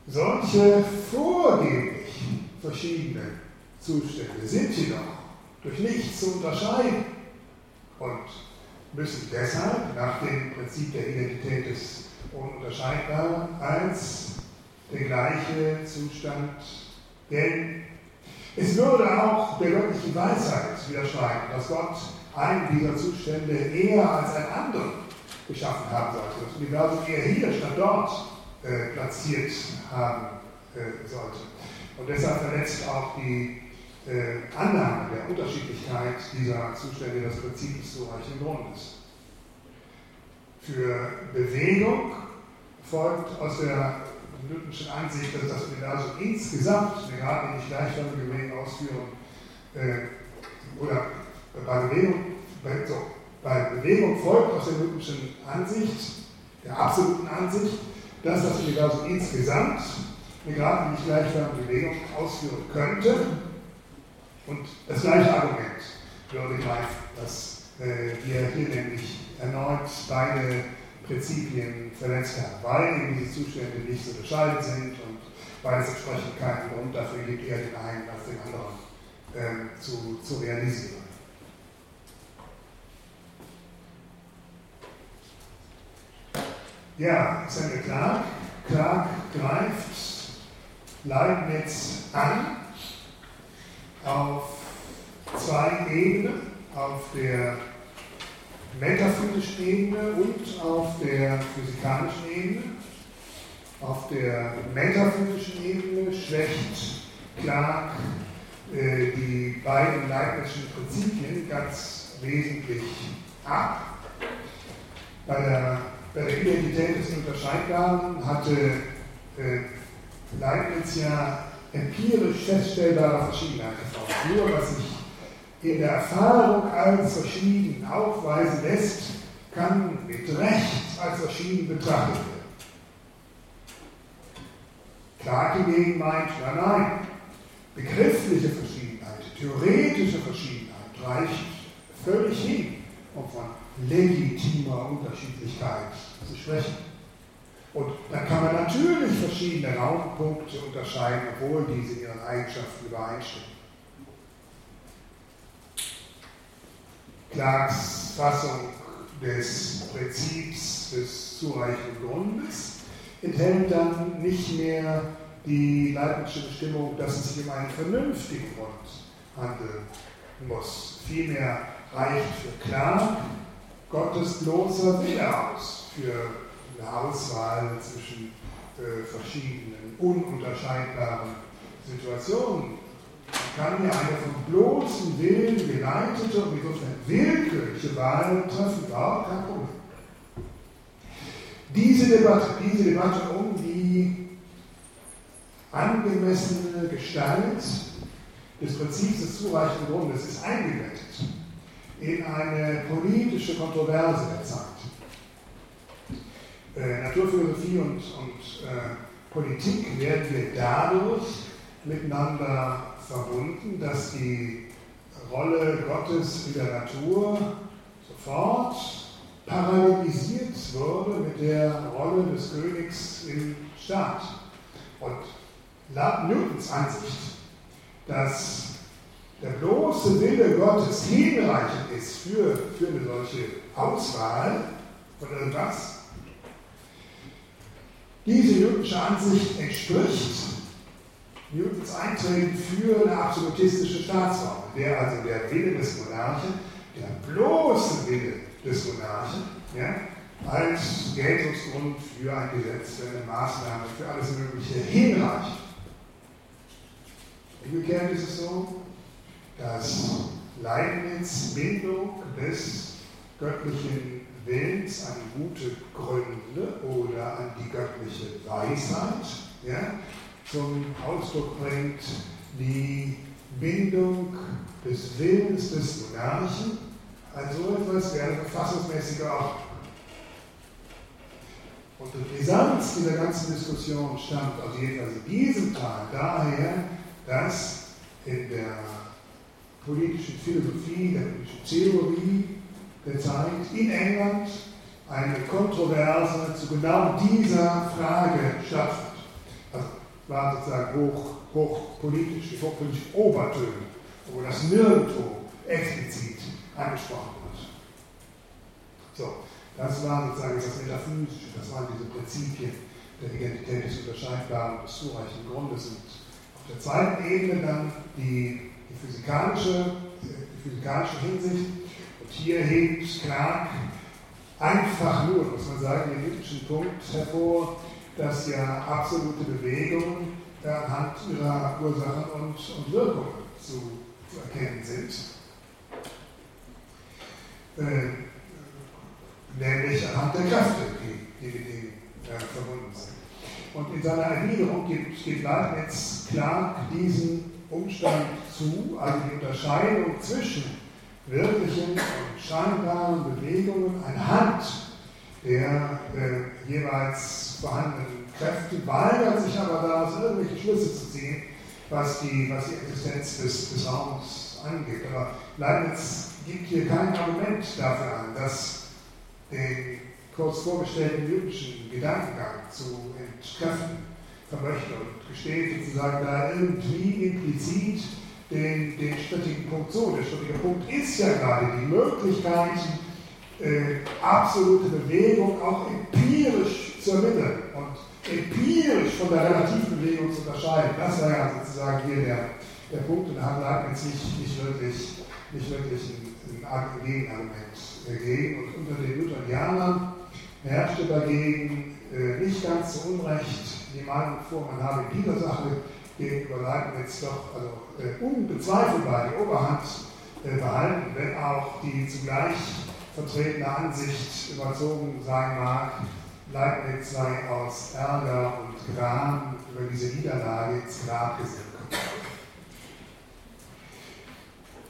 Solche vorgeblich verschiedenen Zustände sind jedoch durch nichts zu unterscheiden und müssen deshalb nach dem Prinzip der Identität des Ununterscheidbaren als der gleiche Zustand gelten. Es würde auch der göttlichen Weisheit widerstreiten, dass Gott einen dieser Zustände eher als einen anderen geschaffen haben sollte, das Universum eher hier statt dort äh, platziert haben äh, sollte. Und deshalb verletzt auch die äh, Annahme der Unterschiedlichkeit dieser Zustände das Prinzip des zureichenden Grundes. Für Bewegung folgt aus der Newtonschen Ansicht, dass das Universum insgesamt, wir gerade nicht gleichförmige Bewegung ausführen, äh, oder bei Bewegung, bei, so, bei Bewegung folgt aus der Newtonschen Ansicht, der absoluten Ansicht, dass das Universum insgesamt eine gerade nicht gleichförmige Bewegung ausführen könnte. Und das gleiche Argument würde greifen, dass äh, wir hier nämlich erneut beide Prinzipien verletzt haben, weil eben diese Zustände nicht so bescheiden sind und weil es entsprechend keinen Grund dafür gibt, eher den einen als den anderen ähm, zu, zu realisieren. Ja, ist ja klar. Clark greift Leibniz an auf zwei Ebenen, auf der metaphysischen Ebene und auf der physikalischen Ebene. Auf der metaphysischen Ebene schwächt Clark äh, die beiden Leibnizischen Prinzipien ganz wesentlich ab. Bei der, bei der Identität des Unterscheidbaren hatte äh, Leibniz ja empirisch feststellbare Verschiedenheit geformt. Nur was sich in der Erfahrung als verschieden aufweisen lässt, kann mit Recht als verschieden betrachtet werden. Clark hingegen meint, nein, nein, begriffliche Verschiedenheit, theoretische Verschiedenheit reicht völlig hin, um von legitimer Unterschiedlichkeit zu sprechen. Und dann kann man natürlich verschiedene Raumpunkte unterscheiden, obwohl diese in ihren Eigenschaften übereinstimmen. Clarks Fassung des Prinzips des zureichenden Grundes enthält dann nicht mehr die leibnische Bestimmung, dass es sich um einen vernünftigen Grund handeln muss. Vielmehr reicht für Clark Gottes bloßer Wille aus für eine Auswahl zwischen äh, verschiedenen ununterscheidbaren Situationen. Kann hier eine vom bloßen Willen geleitete und insofern willkürliche Wahl treffen, überhaupt kein Problem. Diese Debatte, diese Debatte um die angemessene Gestalt des Prinzips des zureichenden Grundes ist eingebettet in eine politische Kontroverse der Zeit. Äh, Naturphilosophie und, und äh, Politik werden wir dadurch miteinander verbunden, dass die Rolle Gottes in der Natur sofort parallelisiert wurde mit der Rolle des Königs im Staat. Und Newtons Ansicht, dass der bloße Wille Gottes hinreichend ist für, für eine solche Auswahl von irgendwas, diese Newtonsche Ansicht entspricht Newtons Eintreten für eine absolutistische Staatsform, der also der Wille des Monarchen, der bloße Wille des Monarchen, ja, als Geltungsgrund für ein Gesetz, für eine Maßnahme, für alles Mögliche hinreicht. Umgekehrt ist es so, dass Leibniz Bindung des göttlichen Willens an gute Gründe oder an die göttliche Weisheit ja, zum Ausdruck bringt, die Bindung des Willens des Monarchen an so etwas wie eine verfassungsmäßige Ordnung. Und die Brisanz dieser ganzen Diskussion stammt aus jedenfalls in diesem Teil daher, dass in der politischen Philosophie, der politischen Theorie der Zeit in England eine Kontroverse zu genau dieser Frage stattfand. War sozusagen hoch, hochpolitisch, hochpolitisch Obertöne, wo das nirgendwo explizit angesprochen wird. So, das war sozusagen das Metaphysische, das waren diese Prinzipien der Identität des Unterscheidbaren und des zureichenden Grundes. Und auf der zweiten Ebene dann die, die, physikalische, die physikalische Hinsicht, und hier hebt Clark einfach nur, muss man sagen, den kritischen Punkt hervor, dass ja absolute Bewegungen anhand ihrer Ursachen und, und Wirkungen zu, zu erkennen sind. Äh, nämlich anhand der Kräfte, die, die mit denen äh, verbunden sind. Und in seiner Erwiderung gibt, gibt Leibniz Clark diesen Umstand zu, also die Unterscheidung zwischen wirklichen und scheinbaren Bewegungen anhand der äh, jeweils vorhandenen Kräfte, weigert sich aber daraus irgendwelche Schlüsse zu ziehen, was die, was die Existenz des, des Raums angeht. Aber Leibniz gibt hier kein Argument dafür an, dass den kurz vorgestellten jüdischen Gedankengang zu entkräften vermöchte und gesteht sozusagen da irgendwie implizit den, den strittigen Punkt so. Der strittige Punkt ist ja gerade die Möglichkeit, äh, absolute Bewegung auch empirisch zu ermitteln und empirisch von der relativen Bewegung zu unterscheiden. Das war ja sozusagen hier der, der Punkt und da hat Leibniz nicht, nicht wirklich, nicht wirklich ein, ein Gegenargument dagegen. Und unter den Lutherianern herrschte dagegen äh, nicht ganz zu Unrecht die Meinung vor, man habe in dieser Sache gegenüber Leibniz doch also, äh, unbezweifelbar die Oberhand äh, behalten, wenn auch die zugleich vertretene Ansicht überzogen sein mag, Leibniz sei aus Ärger und Gram über diese Niederlage ins Grab gesinkt.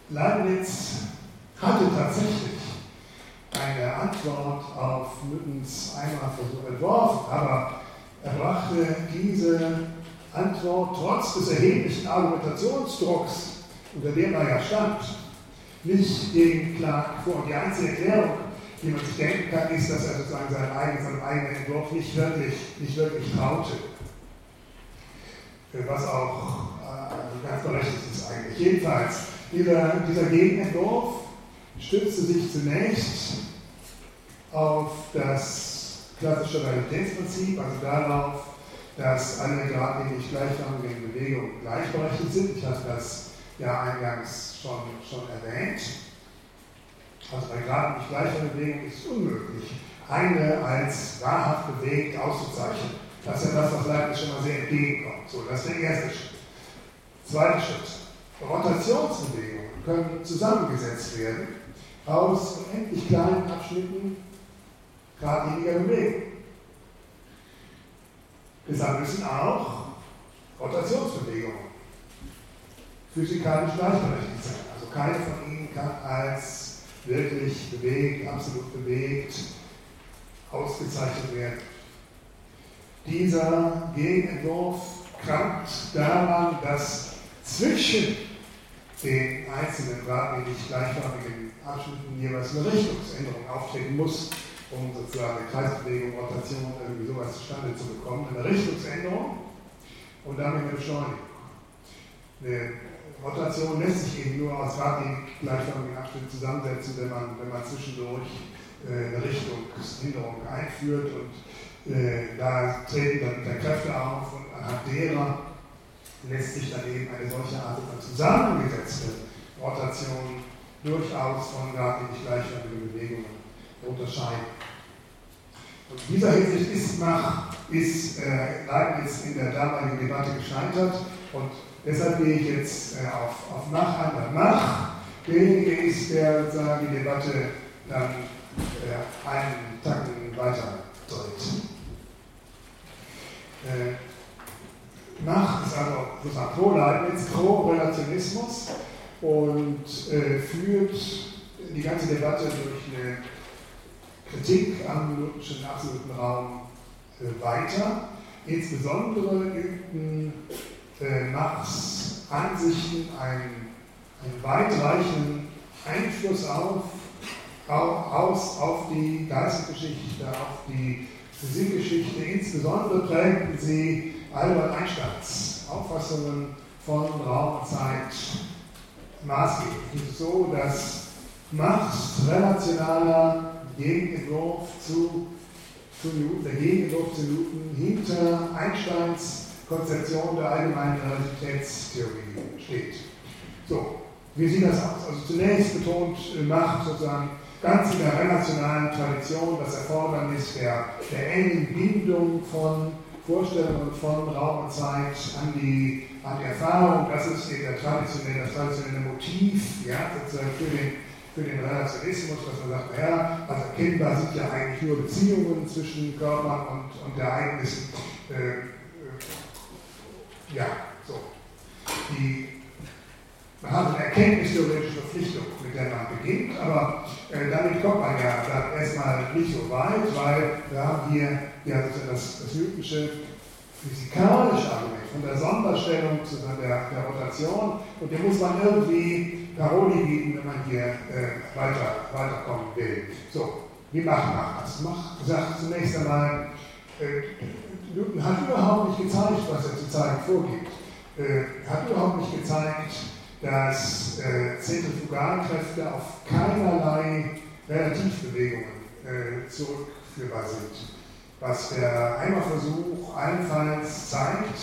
Leibniz hatte tatsächlich eine Antwort auf Newtons Einmalversuch entworfen, aber er brachte diese Antwort trotz des erheblichen Argumentationsdrucks, unter dem er ja stand, nicht gegen Clark vor. Und die einzige Erklärung, die man sich denken kann, ist, dass er sozusagen seinen eigenen, seinen eigenen Entwurf nicht wirklich, nicht wirklich traute. Was auch äh, ganz berechtigt ist eigentlich. Jedenfalls, dieser, dieser Gegenentwurf stützte sich zunächst auf das klassische Realitätsprinzip, also darauf, dass alle geradlinig gleichrangige Bewegungen gleichberechtigt sind. Ich hatte das ja eingangs schon, schon erwähnt. Also bei geradlinig gleicher Bewegung ist es unmöglich, eine als wahrhaft bewegt auszuzeichnen. Das ist ja das, was Leibniz schon mal sehr entgegenkommt. So, das ist der erste Schritt. Zweiter Schritt. Rotationsbewegungen können zusammengesetzt werden aus unendlich kleinen Abschnitten geradliniger Bewegung. Deshalb müssen auch Rotationsbewegungen physikalisch gleichberechtigt sein. Also keine von ihnen kann als wirklich bewegt, absolut bewegt ausgezeichnet werden. Dieser Gegenentwurf krankt daran, dass zwischen den einzelnen geradlinig gleichförmigen Abschnitten jeweils eine Richtungsänderung auftreten muss, um sozusagen eine Kreisbewegung, Rotation, irgendwie sowas zustande zu bekommen. Eine Richtungsänderung und damit eine Beschleunigung. Eine Rotation lässt sich eben nur aus geradlinig gleichförmigen Abschnitten zusammensetzen, wenn man, wenn man zwischendurch äh, eine Richtungsänderung einführt und äh, da treten dann wieder Kräfte auf und anhand derer lässt sich dann eben eine solche Art von zusammengesetzte Rotation durchaus von geradlinig gleichförmigen Bewegungen unterscheiden. Und in dieser Hinsicht ist, Mach, ist äh, Leibniz in der damaligen Debatte gescheitert und deshalb gehe ich jetzt äh, auf, auf Mach an. Mach derjenige ist, der sozusagen die Debatte dann äh, einen Tacken weiter dreht. Äh, Mach ist also sozusagen pro Leibniz, pro Relationismus und äh, führt die ganze Debatte durch eine Kritik am Newtonschen absoluten Raum äh, weiter. Insbesondere übten äh, Ansichten einen, einen weitreichenden Einfluss auf, auf, aus auf die Geistesgeschichte, auf die Physikgeschichte. Insbesondere prägten sie Albert Einsteins Auffassungen von Raum und Zeit maßgeblich. So, dass Machs relationaler Gegenentwurf zu, zu Newton, der Gegenentwurf zu Newton hinter Einsteins Konzeption der allgemeinen Relativitätstheorie steht. So, wie sieht das aus? Also zunächst betont Macht sozusagen ganz in der relationalen Tradition das Erfordernis der, der engen Bindung von Vorstellungen von Raum und Zeit an die, an die Erfahrung. Das ist eben der traditionelle, das traditionelle Motiv ja, sozusagen für den, für den Relationismus, dass man sagt, naja, also erkennbar sind ja eigentlich nur Beziehungen zwischen Körpern und, und Ereignissen. Äh, ja, so. Die man hat eine erkenntnistheoretische Verpflichtung, mit der man beginnt, aber äh, damit kommt man ja dann erstmal nicht so weit, weil wir haben hier ja, das, das Newtonsche physikalische Argument von der Sonderstellung zu der, der Rotation und dem muss man irgendwie Paroli bieten, wenn man hier äh, weiter, weiterkommen will. So, wie macht man das? Mach, sagt zunächst einmal, äh, Newton hat überhaupt nicht gezeigt, was er zu zeigen vorgibt. Äh, hat überhaupt nicht gezeigt, dass äh, Zentrifugalkräfte auf keinerlei Relativbewegungen äh, zurückführbar sind. Was der Eimerversuch allenfalls zeigt,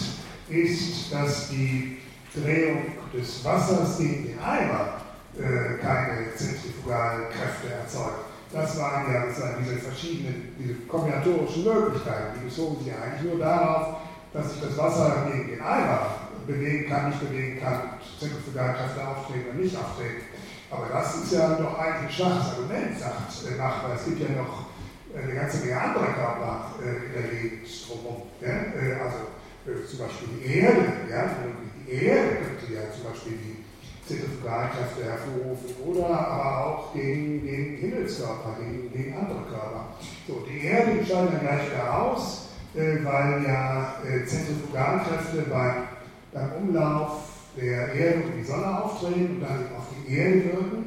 ist, dass die Drehung des Wassers gegen den Eimer äh, keine Zentrifugalkräfte erzeugt. Das waren ja diese verschiedenen, diese kombinatorischen Möglichkeiten, die bezogen sich eigentlich nur darauf, dass sich das Wasser gegen den Eimer bewegen kann, nicht bewegen kann, Zentrifugalkräfte auftreten oder nicht auftreten. Aber das ist ja doch eigentlich ein schwaches Argument, sagt äh, Mach, weil es gibt ja noch äh, eine ganze Menge anderer Körper äh, in der Gegend. Ja? Äh, also äh, zum Beispiel die Erde, ja? die Erde könnte ja zum Beispiel die Zentrifugalkräfte hervorrufen oder aber auch gegen, gegen Himmelskörper, gegen, gegen andere Körper. So, die Erde scheint dann gleich wieder aus, äh, weil ja Zentrifugalkräfte beim beim Umlauf der Erde um die Sonne auftreten und dann auf die Erde wirken.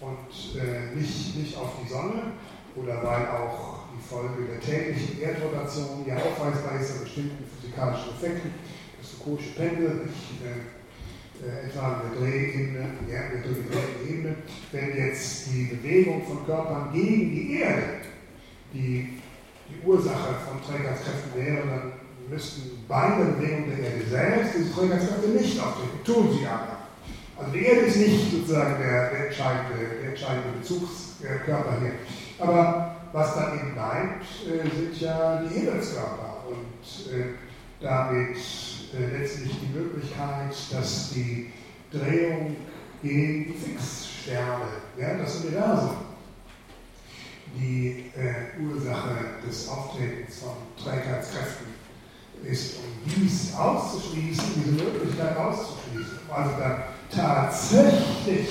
Und äh, nicht, nicht auf die Sonne oder weil auch die Folge der täglichen Erdrotation ja aufweisbar ist an bestimmten physikalischen Effekten, das Foucault'sche Pendel, nicht, äh, etwa in der Drehebene, ja, der Drehebene, wenn jetzt die Bewegung von Körpern gegen die Erde die, die Ursache von Trägerkräften wäre, dann müssten bei der Bewegung der Erde selbst diese Trägerkräfte nicht auftreten, tun sie aber. Also die Erde ist nicht sozusagen der, entscheidende, der entscheidende Bezugskörper hier. Aber was dann eben bleibt, äh, sind ja die Himmelskörper und äh, damit letztlich die Möglichkeit, dass die Drehung gegen Fixsterne, ja, das Universum, die äh, Ursache des Auftretens von Trägheitskräften ist, um dies auszuschließen, diese Möglichkeit auszuschließen, also dann tatsächlich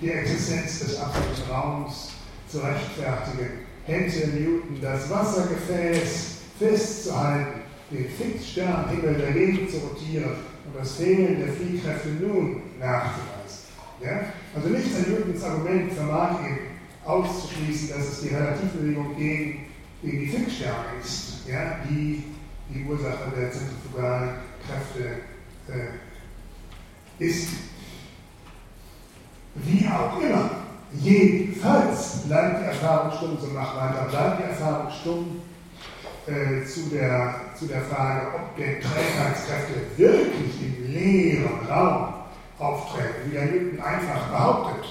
die Existenz des absoluten Raums zu rechtfertigen, hätte Newton das Wassergefäß festzuhalten, den Fixsternhimmel dagegen zu rotieren und das Fehlen der Fliehkräfte nun nachzuweisen. Ja? Also nicht an Newtons Argument vermag eben auszuschließen, dass es die Relativbewegung gegen, gegen die Fixsterne ist, ja? die die Ursache der zentrifugalen Kräfte äh, ist. Wie auch immer, jedenfalls bleibt die Erfahrung stumm, so mach weiter, bleibt die Erfahrung stumm äh, zu, der, zu der Frage, ob denn Trägheitskräfte wirklich im leeren Raum auftreten, wie der Newton einfach behauptet.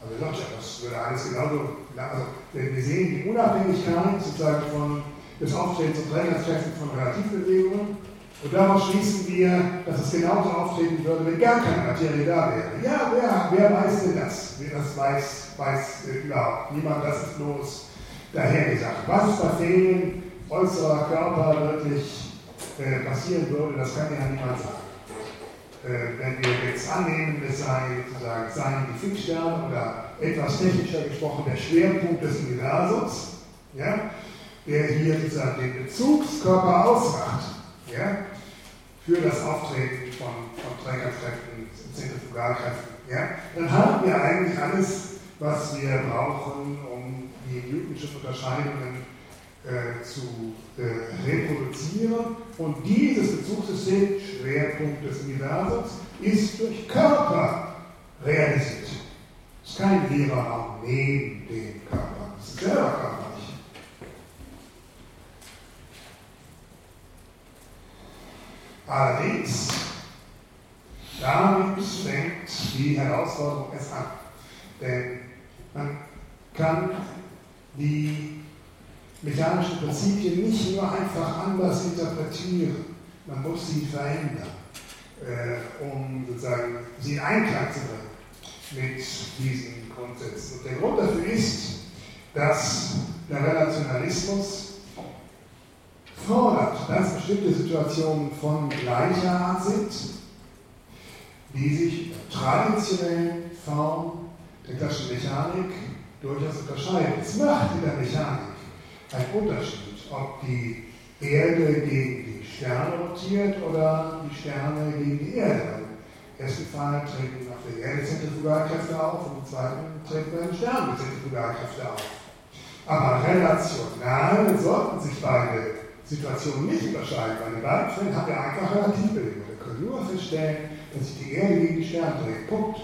Also ja, das würde alles genauso, also wir sehen die Unabhängigkeit sozusagen von, des Auftretens und Trägheitskräften von Relativbewegungen und daraus schließen wir, dass es genauso auftreten würde, wenn gar keine Materie da wäre. Ja, wer, wer weiß denn das? Wer das weiß, weiß äh, überhaupt niemand, das ist bloß dahergesagt. Was ist bei Fehlen äußerer Körper wirklich äh, passieren würde, das kann ja niemand sagen. Äh, wenn wir jetzt annehmen, es sei sozusagen seien die Fixsterne oder etwas technischer gesprochen der Schwerpunkt des Universums, ja, der hier sozusagen den Bezugskörper ausmacht ja, für das Auftreten von, von Trägerkräften, Zentrifugalkräften, ja, dann haben wir eigentlich alles, was wir brauchen, um die Newtonschen Unterscheidungen äh, zu äh, reproduzieren. Und dieses Bezugssystem, Schwerpunkt des Universums, ist durch Körper realisiert. Es ist kein leerer Raum neben dem Körper. Es ist selber körperlich. Allerdings, damit fängt die Herausforderung erst an. Denn man kann die mechanischen Prinzipien nicht nur einfach anders interpretieren, man muss sie verändern, äh, um sozusagen sie in Einklang zu bringen mit diesen Grundsätzen. Und der Grund dafür ist, dass der Relationalismus fordert, dass bestimmte Situationen von gleicher Art sind, die sich in der traditionellen Form der klassischen Mechanik durchaus unterscheiden. Es macht in der Mechanik einen Unterschied, ob die Erde gegen die Sterne rotiert oder die Sterne gegen die Erde. Im ersten Fall treten auf der Erde Zentrifugalkräfte auf und im zweiten treten bei den Sternen Zentrifugalkräfte auf. Aber relational sollten sich beide Situationen nicht unterscheiden. Bei den beiden Fällen haben wir einfach Relativbedingungen. Wir können nur feststellen, dass sich die Erde gegen die Sterne dreht. Punkt.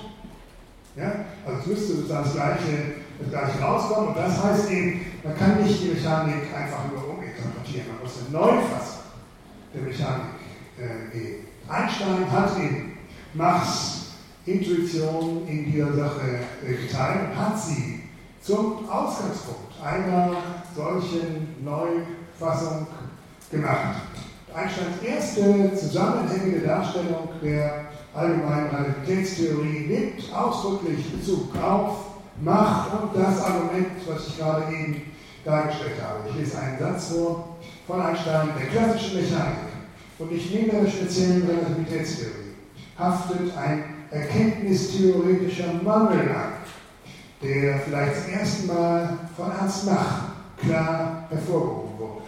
Ja? Also es müsste das Gleiche, das Gleiche rauskommen. Und das heißt eben, man kann nicht die Mechanik einfach nur uminterpretieren. Man muss eine Neufassung der Mechanik äh, geben. Einstein hat eben Machs Intuition in dieser Sache äh, geteilt und hat sie zum Ausgangspunkt einer solchen Neufassung gemacht. Einsteins erste zusammenhängende Darstellung der allgemeinen Relativitätstheorie nimmt ausdrücklich Bezug auf Mach und das Argument, was ich gerade eben dargestellt habe. Ich lese einen Satz vor von Einstein, der klassischen Mechanik und nicht neben der speziellen Relativitätstheorie haftet ein erkenntnistheoretischer Mangel an, der vielleicht zum ersten Mal von Ernst Mach klar hervorgehoben wurde.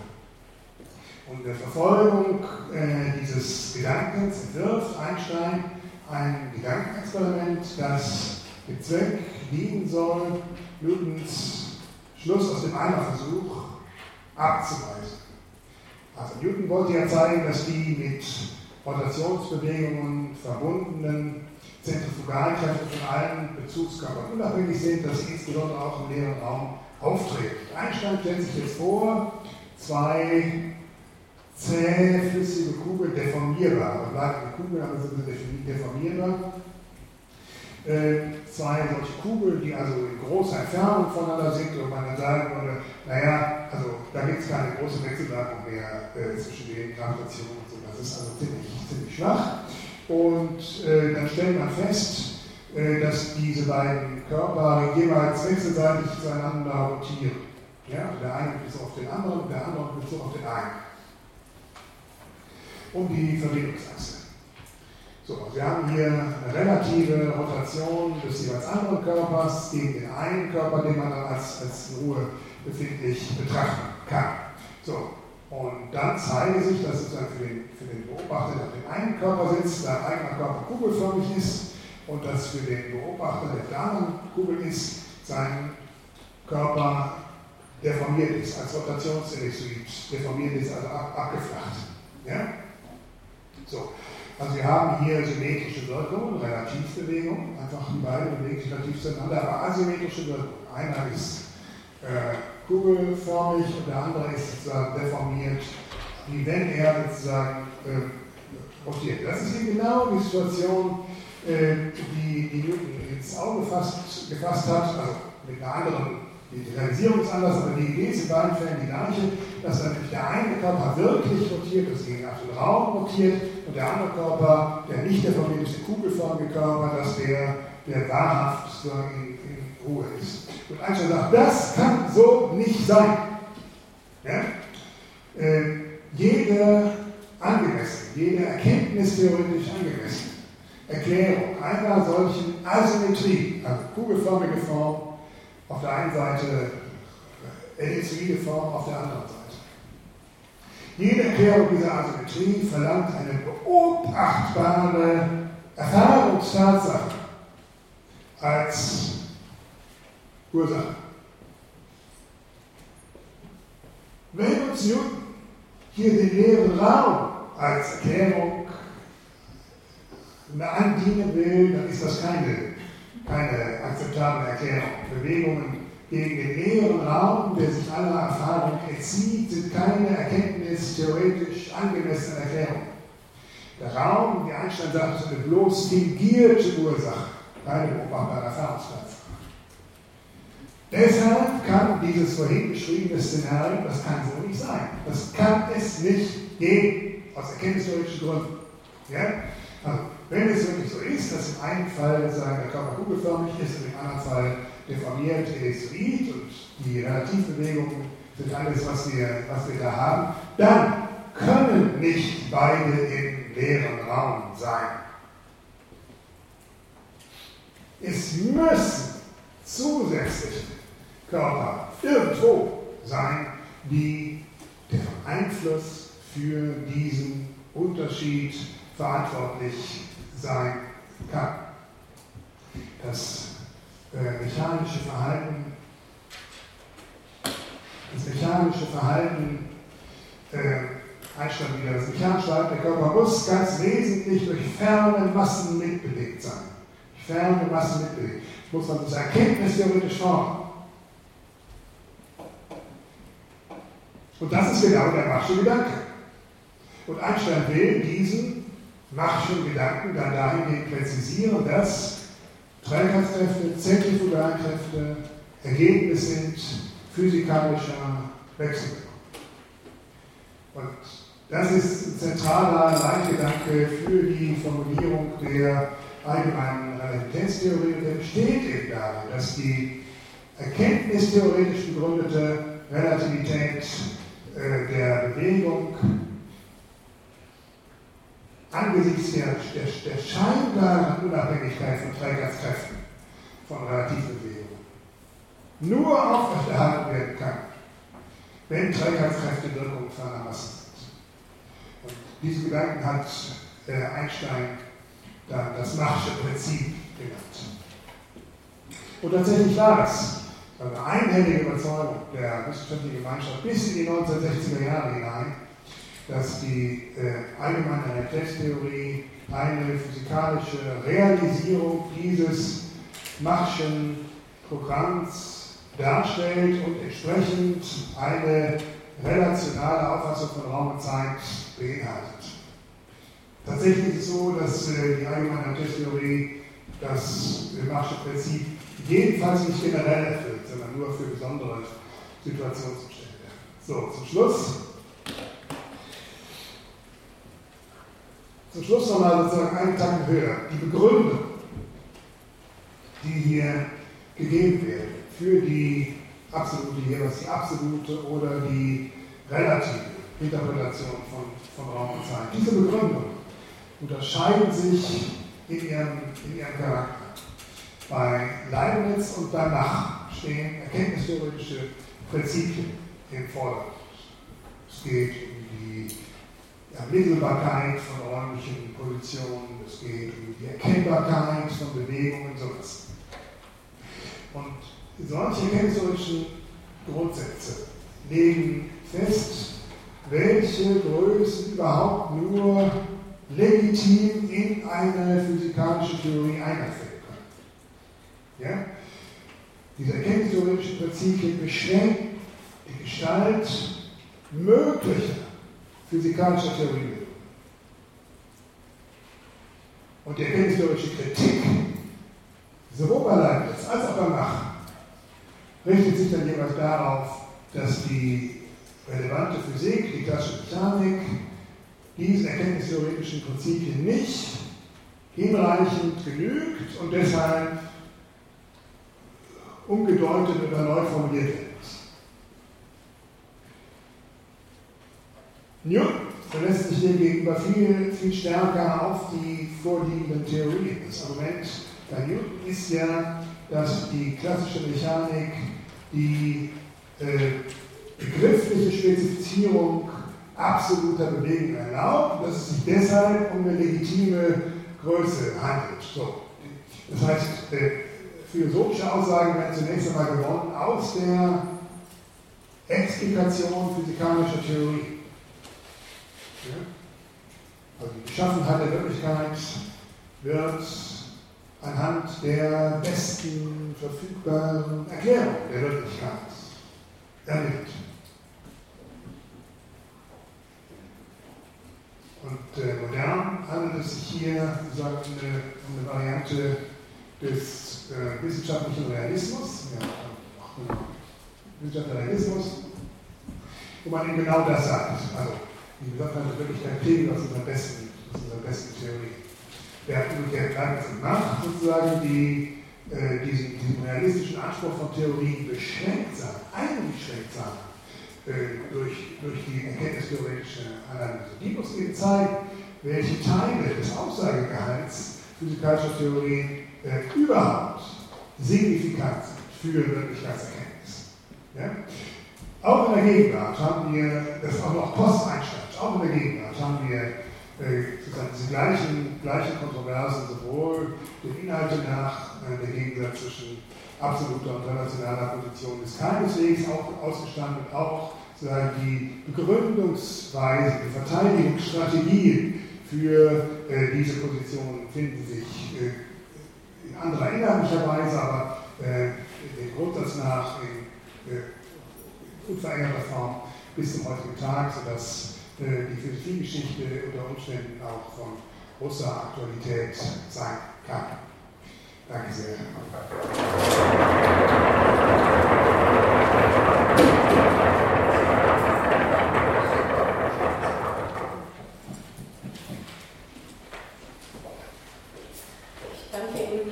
Und der Verfolgung äh, dieses Gedankens entwirft Einstein ein Gedankenexperiment, das Zweck dienen soll, Newtons Schluss aus dem Eimerversuch abzuweisen. Also Newton wollte ja zeigen, dass die mit Rotationsbewegungen verbundenen Zentrifugalkräfte von allen Bezugskörpern unabhängig sind, dass sie insbesondere auch im leeren Raum auftreten. Einstein stellt sich jetzt vor, zwei zäh, flüssige Kugeln deformierbar, aber bleiben Kugeln, aber sind deformierbar, zwei solche Kugeln, die also in großer Entfernung voneinander sind und man dann sagen würde, naja, also da gibt es keine große Wechselwirkung mehr äh, zwischen den Gravitationen und so. Das ist also ziemlich, ziemlich schwach. Und äh, dann stellt man fest, äh, dass diese beiden Körper jeweils wechselseitig zueinander rotieren. Ja, der eine Bezug auf den anderen der andere Bezug auf den einen. Um die Verbindungsachse. So, wir haben hier eine relative Rotation des jeweils anderen Körpers gegen den einen Körper, den man dann als, als Ruhe befindlich betrachten kann. So, und dann zeige sich, dass sozusagen für den, für den Beobachter, der auf dem einen Körper sitzt, sein eigener Körper kugelförmig ist und dass für den Beobachter, der auf der Kugel ist, sein Körper deformiert ist, als Rotationsellipsoid deformiert ist, also ab, abgeflacht. Ja? So. Also wir haben hier symmetrische Wirkungen, Relativbewegungen, einfach die beiden bewegen sich relativ zueinander, aber asymmetrische Wirkungen. Einer ist äh, kugelförmig und der andere ist sozusagen deformiert, wie wenn er sozusagen äh, rotiert. Das ist eben genau die Situation, äh, die, die Newton ins Auge gefasst, gefasst hat, also mit einer anderen die Realisierung ist anders, aber die Idee ist in beiden Fällen die gleiche, dass nämlich der eine Körper wirklich rotiert, das gegen den Raum rotiert, und der andere Körper, der nicht der kugelförmige Körper, dass der, der wahrhaft in, in Ruhe ist. Und Einstein sagt, das kann so nicht sein. Ja? Äh, jede angemessen, jede erkenntnistheoretisch angemessen Erklärung einer solchen Asymmetrie, also kugelförmige Form, auf der einen Seite ellipsoide Form, auf der anderen Seite. Jede Erklärung dieser Asymmetrie verlangt eine beobachtbare Erfahrungstatsache als Ursache. Wenn uns Newton hier den leeren Raum als Erklärung andienen will, dann ist das keine keine akzeptable Erklärung. Bewegungen gegen den leeren Raum, der sich aller Erfahrung entzieht, sind keine erkenntnistheoretisch angemessene Erklärung. Der Raum, wie Einstein sagt, ist eine bloß fingierte Ursache, keine beobachtbare Erfahrungsplatz. Deshalb kann dieses vorhin beschriebene Szenario, das kann so nicht sein. Das kann es nicht geben, aus erkenntnistheoretischen Gründen. Ja? Also, wenn es wirklich so ist, dass im einen Fall der Körper kugelförmig ist und im anderen Fall deformiert ellipsoid und die Relativbewegungen sind alles, was wir, was wir da haben, dann können nicht beide im leeren Raum sein. Es müssen zusätzliche Körper irgendwo sein, die den Einfluss für diesen Unterschied verantwortlich sein kann. Das äh, mechanische Verhalten, das mechanische Verhalten, äh, Einstein wieder, das mechanische Verhalten der Körper muss ganz wesentlich durch ferne Massen mitbewegt sein. Ferne Massen mitbewegt. Das muss man das Erkenntnis theoretisch formen. Und das ist genau der Machsche Gedanke. Und Einstein will diesen Machschen Gedanken dann dahingehend präzisieren, dass Trägheitskräfte, Zentrifugalkräfte Ergebnis sind physikalischer Wechselwirkung. Und das ist ein zentraler Leitgedanke für die Formulierung der allgemeinen Relativitätstheorie. Und besteht eben darin, dass die erkenntnistheoretisch begründete Relativität äh, der Bewegung angesichts der, der, der scheinbaren Unabhängigkeit von Trägerskräften, von Relativbewegungen, nur aufrechterhalten werden kann, wenn Trägerkräfte Wirkung ferner Diesen Gedanken hat äh, Einstein dann das Machsche Prinzip genannt. Und tatsächlich war das eine einhellige Überzeugung der wissenschaftlichen Gemeinschaft bis in die 1960er Jahre hinein, dass die äh, allgemeine Relativitätstheorie eine physikalische Realisierung dieses Machschen Programms darstellt und entsprechend eine relationale Auffassung von Raum und Zeit beinhaltet. Tatsächlich ist es so, dass äh, die allgemeine Relativitätstheorie das Machsche Prinzip jedenfalls nicht generell erfüllt, sondern nur für besondere Situationsumstände. So, zum Schluss. Zum Schluss nochmal sozusagen einen Tag höher. Die Begründung, die hier gegeben werden für die absolute, jeweils die absolute oder die relative Interpretation von, von Raum und Zeit. Diese Begründung unterscheiden sich in ihrem, in ihrem Charakter. Bei Leibniz und Mach stehen erkenntnistheoretische Prinzipien im Vordergrund. Es geht um die Ermittelbarkeit von räumlichen Positionen, es geht um die Erkennbarkeit von Bewegungen und sowas. Und solche erkenntnistheoretischen Grundsätze legen fest, welche Größen überhaupt nur legitim in eine physikalische Theorie eingeführt können. Ja? Diese erkenntnistheoretischen Prinzipien beschränken die Gestalt möglicher physikalischer Theorien. Und die erkenntnistheoretische Kritik, sowohl bei Leibniz als auch bei Mach, richtet sich dann jeweils darauf, dass die relevante Physik, die klassische Mechanik, diesen erkenntnistheoretischen Prinzipien nicht hinreichend genügt und deshalb umgedeutet oder neu formuliert werden muss. Newton verlässt sich demgegenüber viel, viel stärker auf die vorliegenden Theorien. Das Argument bei Newton ist ja, dass die klassische Mechanik die äh, begriffliche Spezifizierung absoluter Bewegung erlaubt, dass es sich deshalb um eine legitime Größe handelt. So. Das heißt, äh, philosophische Aussagen werden zunächst einmal gewonnen aus der Explikation physikalischer Theorie. Ja? Also die Beschaffenheit der Wirklichkeit wird anhand der besten verfügbaren Erklärung der Wirklichkeit ermittelt. Und äh, modern handelt es sich hier um eine, eine Variante des äh, wissenschaftlichen Realismus, ja, auch wissenschaftlichen Realismus, wo man eben genau das sagt. Also die Besonderheit der Wirklichkeit kriegen aus unserer besten, aus unserer besten Theorie. Während umgekehrt Leibniz und Macht sozusagen die, äh, diesen, diesen realistischen Anspruch von Theorien beschränkt sein, eingeschränkt sein durch, durch die erkenntnistheoretische Analyse. Die muss eben zeigen, welche Teile des Aussagegehalts physikalischer Theorien äh, überhaupt signifikant sind für Wirklichkeitserkenntnis. Ja? Auch in der Gegenwart haben wir, das ist auch noch Post-Einstein, auch in der Gegenwart haben wir äh, diese gleichen, gleichen Kontroversen, sowohl den Inhalten nach, äh, der Gegensatz zwischen absoluter und relationaler Position ist keineswegs auch ausgestanden auch die Begründungsweise, die Verteidigungsstrategien für äh, diese Positionen finden sich äh, in anderer inhaltlicher Weise, aber äh, dem Grundsatz nach in äh, unveränderter Form bis zum heutigen Tag, sodass äh, die Philosophiegeschichte unter Umständen auch von großer Aktualität sein kann. Danke sehr.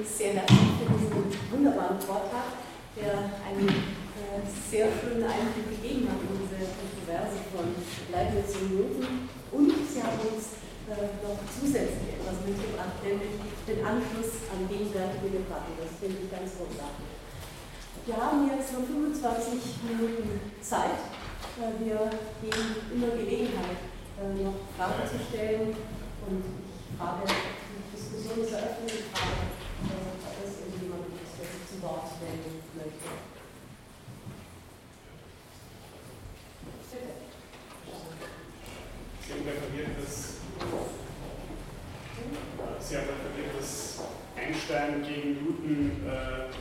sehr herzlich für diesen wunderbaren Vortrag, der einen äh, sehr schönen Einblick gegeben hat in diese Kontroverse von Leibniz und Newton. Und Sie haben uns äh, noch zusätzlich etwas mitgebracht, nämlich den Anschluss an gegenwärtige Debatten. Das finde ich ganz großartig. Wir haben jetzt noch 25 Minuten Zeit. Äh, wir geben immer Gelegenheit, äh, noch Fragen zu stellen. Und ich frage, die Diskussion ist eröffnet. Ich frage, ob es irgendjemand ist, der sich zu Wort melden möchte. Sie haben referiert, dass, Sie haben referiert, dass Einstein gegen Newton äh,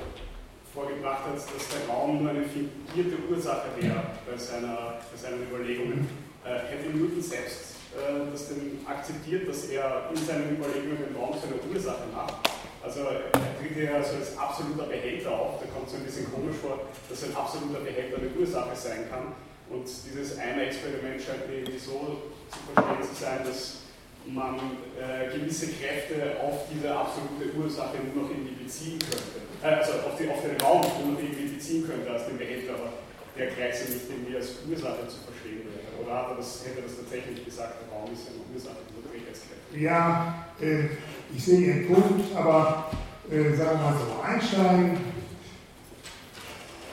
vorgebracht hat, dass der Raum nur eine fingierte Ursache wäre bei, seiner, bei seinen Überlegungen. Äh, hätte Newton selbst äh, das denn akzeptiert, dass er in seinen Überlegungen den Raum zu einer Ursache macht? Also er tritt hier also als absoluter Behälter auf, da kommt so ein bisschen komisch vor, dass ein absoluter Behälter eine Ursache sein kann. Und dieses Eimer-Experiment scheint mir irgendwie so zu verstehen zu sein, dass man äh, gewisse Kräfte auf diese absolute Ursache nur noch irgendwie beziehen könnte. Äh, also auf, die, auf, den Raum nur noch irgendwie beziehen könnte als den Behälter, aber der gleichsam nicht irgendwie als Ursache zu verstehen wäre. Oder hat er das, hätte er das tatsächlich gesagt, der Raum ist eine Ursache dieser Trägheitskräfte? Ja, äh, ich sehe Ihren Punkt, aber äh, sagen wir mal so, Einstein,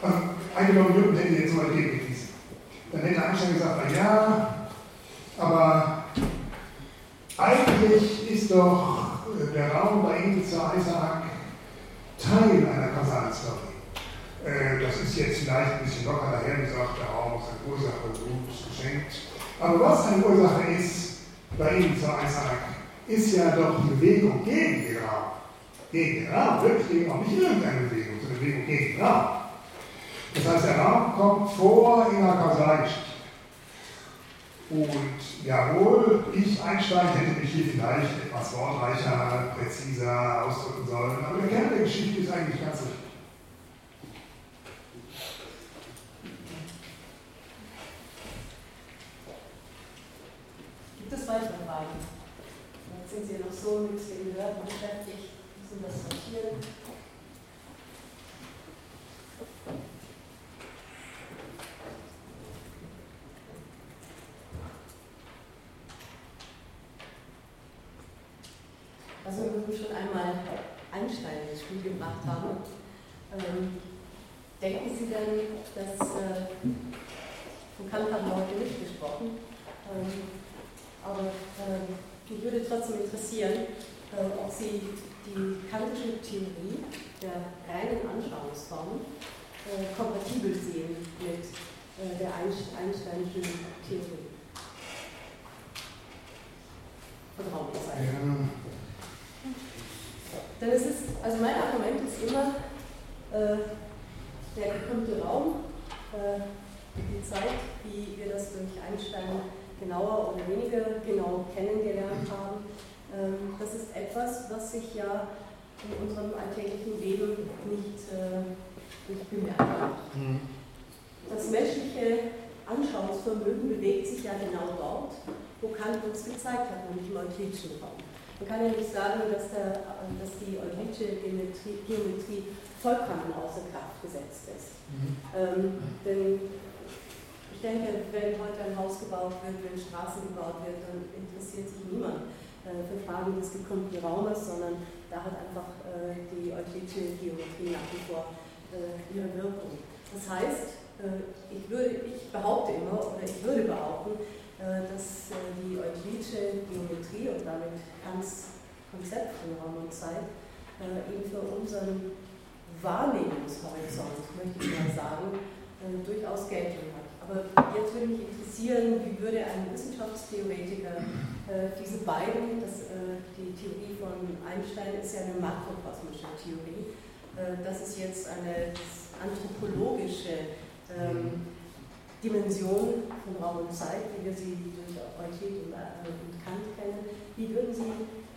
also eingenommen Newton hätte jetzt mal gegengewiesen. Dann hätte Einstein gesagt, na ja, aber eigentlich ist doch äh, der Raum bei zu Isaac Teil einer Kausalstory. Äh, das ist jetzt vielleicht ein bisschen locker daher gesagt, der Raum ist eine Ursache, gut geschenkt. Aber was eine Ursache ist bei zu Isaac, ist ja doch die Bewegung gegen den Raum. Gegen den Raum, wirklich auch nicht irgendeine Bewegung, sondern Bewegung gegen den Raum. Das heißt, der Raum kommt vor in der Kausalgeschichte. Und jawohl, ich, Einstein, hätte mich hier vielleicht etwas wortreicher, präziser ausdrücken sollen, aber der Kern der Geschichte ist eigentlich ganz richtig. Gibt es weitere Fragen? Jetzt sind Sie noch so mit den Wörtern beschäftigt, müssen das sortieren. Wir schon einmal Einstein ins Spiel gebracht haben, ähm, denken Sie dann, dass äh, von Kant haben wir heute nicht gesprochen, ähm, aber äh, mich würde trotzdem interessieren, äh, ob Sie die kantische Theorie der reinen Anschauungsform äh, kompatibel sehen mit äh, der Einsteinischen Theorie. Von Es ist, also mein Argument ist immer, äh, der gekrümmte Raum, äh, die Zeit, wie wir das durch Einstein genauer oder weniger genau kennengelernt haben, äh, das ist etwas, was sich ja in unserem alltäglichen Leben nicht, äh, nicht bemerkt. Mhm. Das menschliche Anschauungsvermögen bewegt sich ja genau dort, wo Kant uns gezeigt hat, nämlich im euklidischen Raum. Man kann ja nicht sagen, dass, der, dass die euklidische Geometrie, Geometrie, vollkommen außer Kraft gesetzt ist. Mhm. Ähm, denn ich denke, wenn heute ein Haus gebaut wird, wenn Straßen gebaut wird, dann interessiert sich niemand äh, für Fragen des gekrümmten Raumes, sondern da hat einfach äh, die euklidische Geometrie nach wie vor äh, ihre Wirkung. Das heißt, äh, ich, würde, ich behaupte immer, oder ich würde behaupten, dass äh, die euklidische Geometrie und damit Kants Konzept von Raum und Zeit äh, eben für unseren Wahrnehmungshorizont, möchte ich mal sagen, durchaus Geltung hat. Aber jetzt würde mich interessieren, wie würde ein Wissenschaftstheoretiker diese beiden, das, die Theorie von Einstein ist ja eine makrokosmische Theorie, das ist jetzt eine anthropologische ähm, Dimension von Raum und Zeit, wie wir sie durch Euklid und, Kant kennen, wie würden Sie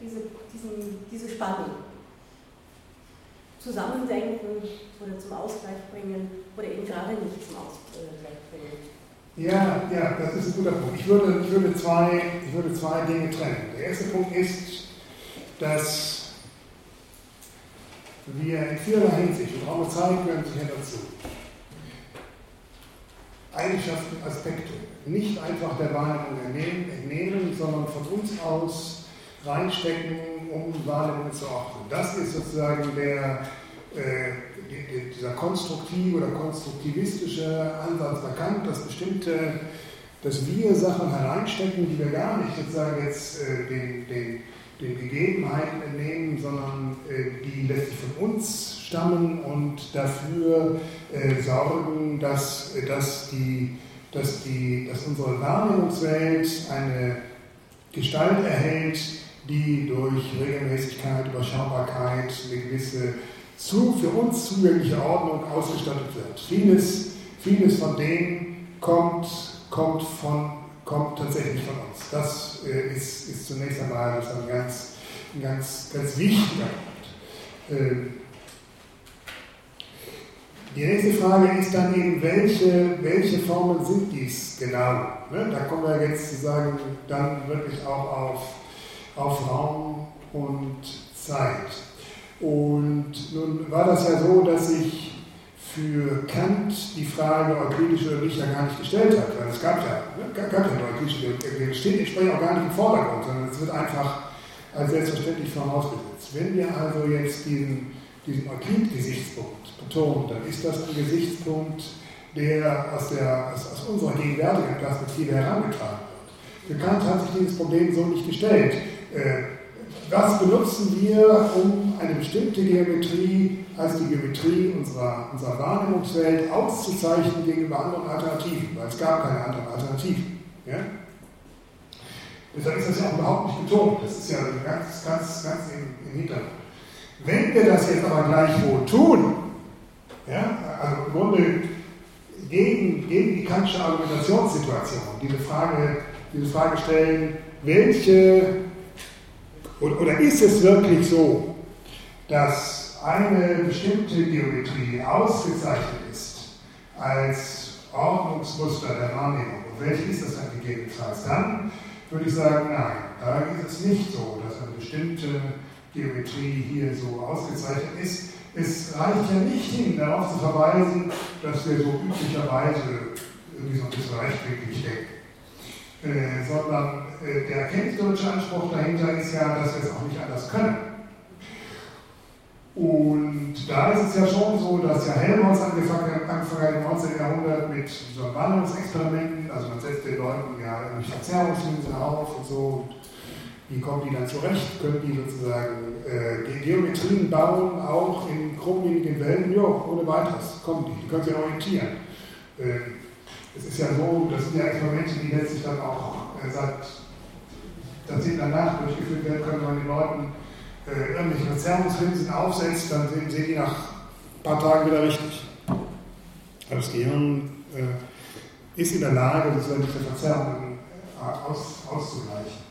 diese, diesen, diese Spannung zusammendenken oder zum Ausgleich bringen oder eben gerade nicht zum Ausgleich bringen? Ja, ja, das ist ein guter Punkt. Ich würde, ich würde, zwei, ich würde zwei Dinge trennen. Der erste Punkt ist, dass wir in vielerlei Hinsicht, und Raum und Zeit gehören sicher dazu, Eigenschaften, Aspekte nicht einfach der Wahrnehmung entnehmen, sondern von uns aus reinstecken, um Wahrnehmungen zu ordnen. Das ist sozusagen der, äh, dieser konstruktive oder konstruktivistische Ansatz erkannt, dass bestimmte, dass wir Sachen hereinstecken, die wir gar nicht sozusagen jetzt äh, den, den, den Gegebenheiten entnehmen, sondern äh, die letztlich von uns stammen und dafür äh, sorgen, dass, äh, dass, die, dass, die, dass unsere Wahrnehmungswelt eine Gestalt erhält, die durch Regelmäßigkeit, Überschaubarkeit, eine gewisse zu, für uns zugängliche Ordnung ausgestattet wird. Vieles, vieles von dem kommt, kommt, von, kommt tatsächlich von uns. Das äh, ist, ist zunächst einmal ein ganz, ein ganz, ganz wichtiger Punkt. Ähm, die nächste Frage ist dann eben, welche, welche Formen sind dies genau? Ne? Da kommen wir jetzt sozusagen dann wirklich auch auf, auf Raum und Zeit. Und nun war das ja so, dass ich für Kant die Frage euklidische oder nicht ja gar nicht gestellt hat, weil es gab ja, ne, gab ja euklidische Theorie, steht entsprechend auch gar nicht im Vordergrund, sondern es wird einfach als selbstverständlich vorausgesetzt. Wenn wir also jetzt diesen, diesen Euklid-Gesichtspunkt betonen, dann ist das ein Gesichtspunkt, der aus, der, aus, aus unserer gegenwärtigen Perspektive herangetragen wird. Kant hat sich dieses Problem so nicht gestellt. Äh, was benutzen wir, um eine bestimmte Geometrie als die Geometrie unserer, unserer Wahrnehmungswelt auszuzeichnen gegenüber anderen Alternativen? Weil es gab keine anderen Alternativen. Ja? Deshalb ist das ja auch überhaupt nicht betont. Das ist ja ganz, ganz, ganz im, im Hintergrund. Wenn wir das jetzt aber gleichwohl tun, ja, also im Grunde gegen, gegen die kantische Argumentationssituation diese Frage, diese Frage stellen, welche oder, ist es wirklich so, dass eine bestimmte Geometrie ausgezeichnet ist als Ordnungsmuster der Wahrnehmung? Und welche ist das dann gegebenenfalls? Dann würde ich sagen, nein, da ist es nicht so, dass eine bestimmte Geometrie hier so ausgezeichnet ist. Es reicht ja nicht hin, darauf zu verweisen, dass wir so üblicherweise irgendwie so ein bisschen rechtwinklig denken. Äh, sondern äh, der erkenntnistheoretische Anspruch dahinter ist ja, dass wir es auch nicht anders können. Und da ist es ja schon so, dass ja Helmholtz angefangen hat, Anfang des 19. Jahrhunderts mit so Wanderungsexperimenten, also man setzt den Leuten ja irgendwie Verzerrungslinsen auf und so, wie kommen die dann zurecht? Können die sozusagen äh, Geometrien bauen, auch in krummlinigen Wellen? Ja, ohne weiteres kommen die, die können sich orientieren. Äh, es ist ja so, das sind ja Experimente, die letztlich dann auch äh, seit Jahrzehnten danach durchgeführt werden können, wenn man den Leuten äh, irgendwelche Verzerrungslinsen aufsetzt, dann sehen, sehen die nach ein paar Tagen wieder richtig. Also das Gehirn äh, ist in der Lage, sozusagen diese Verzerrungen äh, aus, auszugleichen.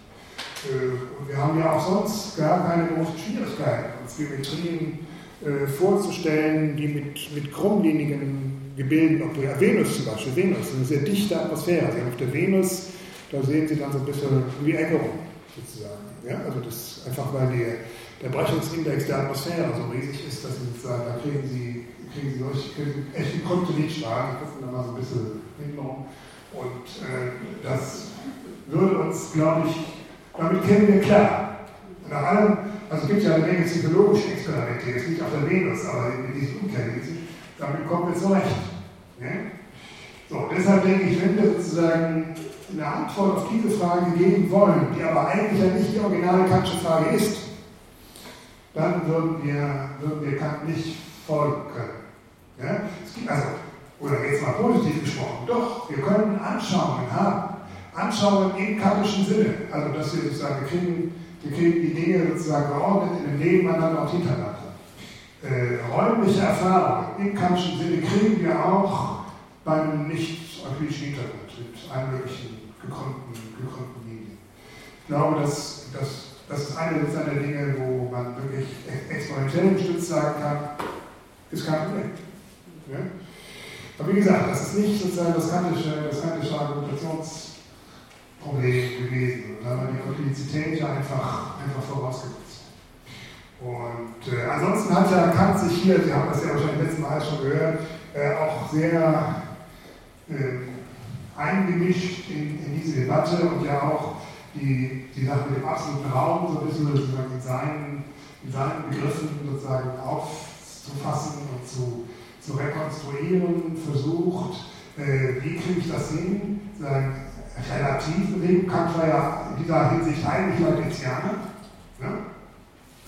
Äh, und wir haben ja auch sonst gar keine großen Schwierigkeiten, uns Geometrien äh, vorzustellen, die mit, mit krummlinigen Gebilden operieren. Venus zum Beispiel, Venus, eine sehr dichte Atmosphäre. Sie haben auf der Venus, da sehen Sie dann so ein bisschen wie Ecke rum, sozusagen. Ja? Also das einfach, weil die, der Brechungsindex der Atmosphäre so riesig ist, dass Sie sozusagen, da kriegen Sie, kriegen Sie solche, kriegen echte Kryptonitstrahlen, die gucken dann mal so ein bisschen hintenrum. Und äh, das würde uns, glaube ich, damit kennen wir klar. Nach allem, also es gibt ja eine Menge psychologische Experimente, jetzt nicht auf der Venus, aber in diesen Umkehrlinsen, damit kommen wir zurecht. Ne? So, deshalb denke ich, wenn wir sozusagen eine Antwort auf diese Frage geben wollen, die aber eigentlich ja nicht die originale Kantsche Frage ist, dann würden wir, würden wir Kant nicht folgen können. Ja? Es gibt also, oder jetzt mal positiv gesprochen, doch, wir können Anschauungen haben. Anschauungen im kantischen Sinne. Also, dass wir sozusagen, wir kriegen, wir kriegen die Dinge sozusagen geordnet in dem Nebeneinander und hintereinander. Äh, räumliche Erfahrungen im kantischen Sinne kriegen wir auch beim nicht-euklidischen Hintergrund mit allen möglichen gekrümmten, gekrümmten Linien. Ich glaube, dass, dass das ist eine der Dinge, wo man wirklich experimentell gestützt sagen kann, ist kein Problem. Ja? Aber wie gesagt, das ist nicht sozusagen das kantische, das kantische Argumentationsproblem gewesen. Da wir die ja einfach, einfach vorausgesetzt. Und äh, ansonsten hat ja Kant sich hier, Sie haben das ja wahrscheinlich letztes Mal schon gehört, äh, auch sehr äh, eingemischt in, in, diese Debatte und ja auch die, die Sache mit dem absoluten Raum so ein bisschen sozusagen in seinen, in seinen Begriffen sozusagen aufzufassen und zu, zu rekonstruieren versucht, äh, wie kriege ich das hin, sagen, relativ Bewegung, Kant war ja in dieser Hinsicht eigentlich Leibnizianer, ne?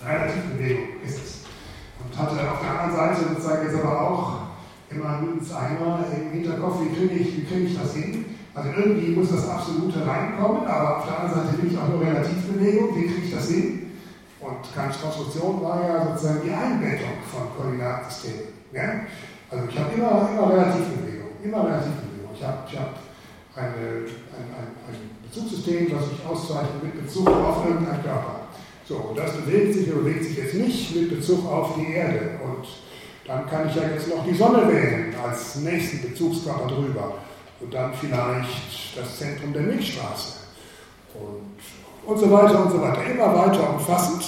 Relativbewegung ist es. Und hatte auf der anderen Seite sozusagen jetzt aber auch immer mindestens einmal im Hinterkopf, wie kriege ich, wie kriege ich das hin? Also irgendwie muss das Absolute reinkommen, aber auf der anderen Seite will ich auch nur Relativbewegung, wie kriege ich das hin? Und Kants Konstruktion war ja sozusagen die Einbettung von Koordinatensystemen. Ja? Also ich habe immer, immer Relativbewegung, immer Relativbewegung. Ich habe ich hab eine, ein, ein, ein Bezugssystem, das sich auszeichnet mit Bezug auf irgendeinen Körper. So, und das bewegt sich, bewegt sich jetzt nicht mit Bezug auf die Erde. Und dann kann ich ja jetzt noch die Sonne wählen als nächsten Bezugskörper drüber. Und dann vielleicht das Zentrum der Milchstraße. Und, und so weiter und so weiter. Immer weiter umfassend.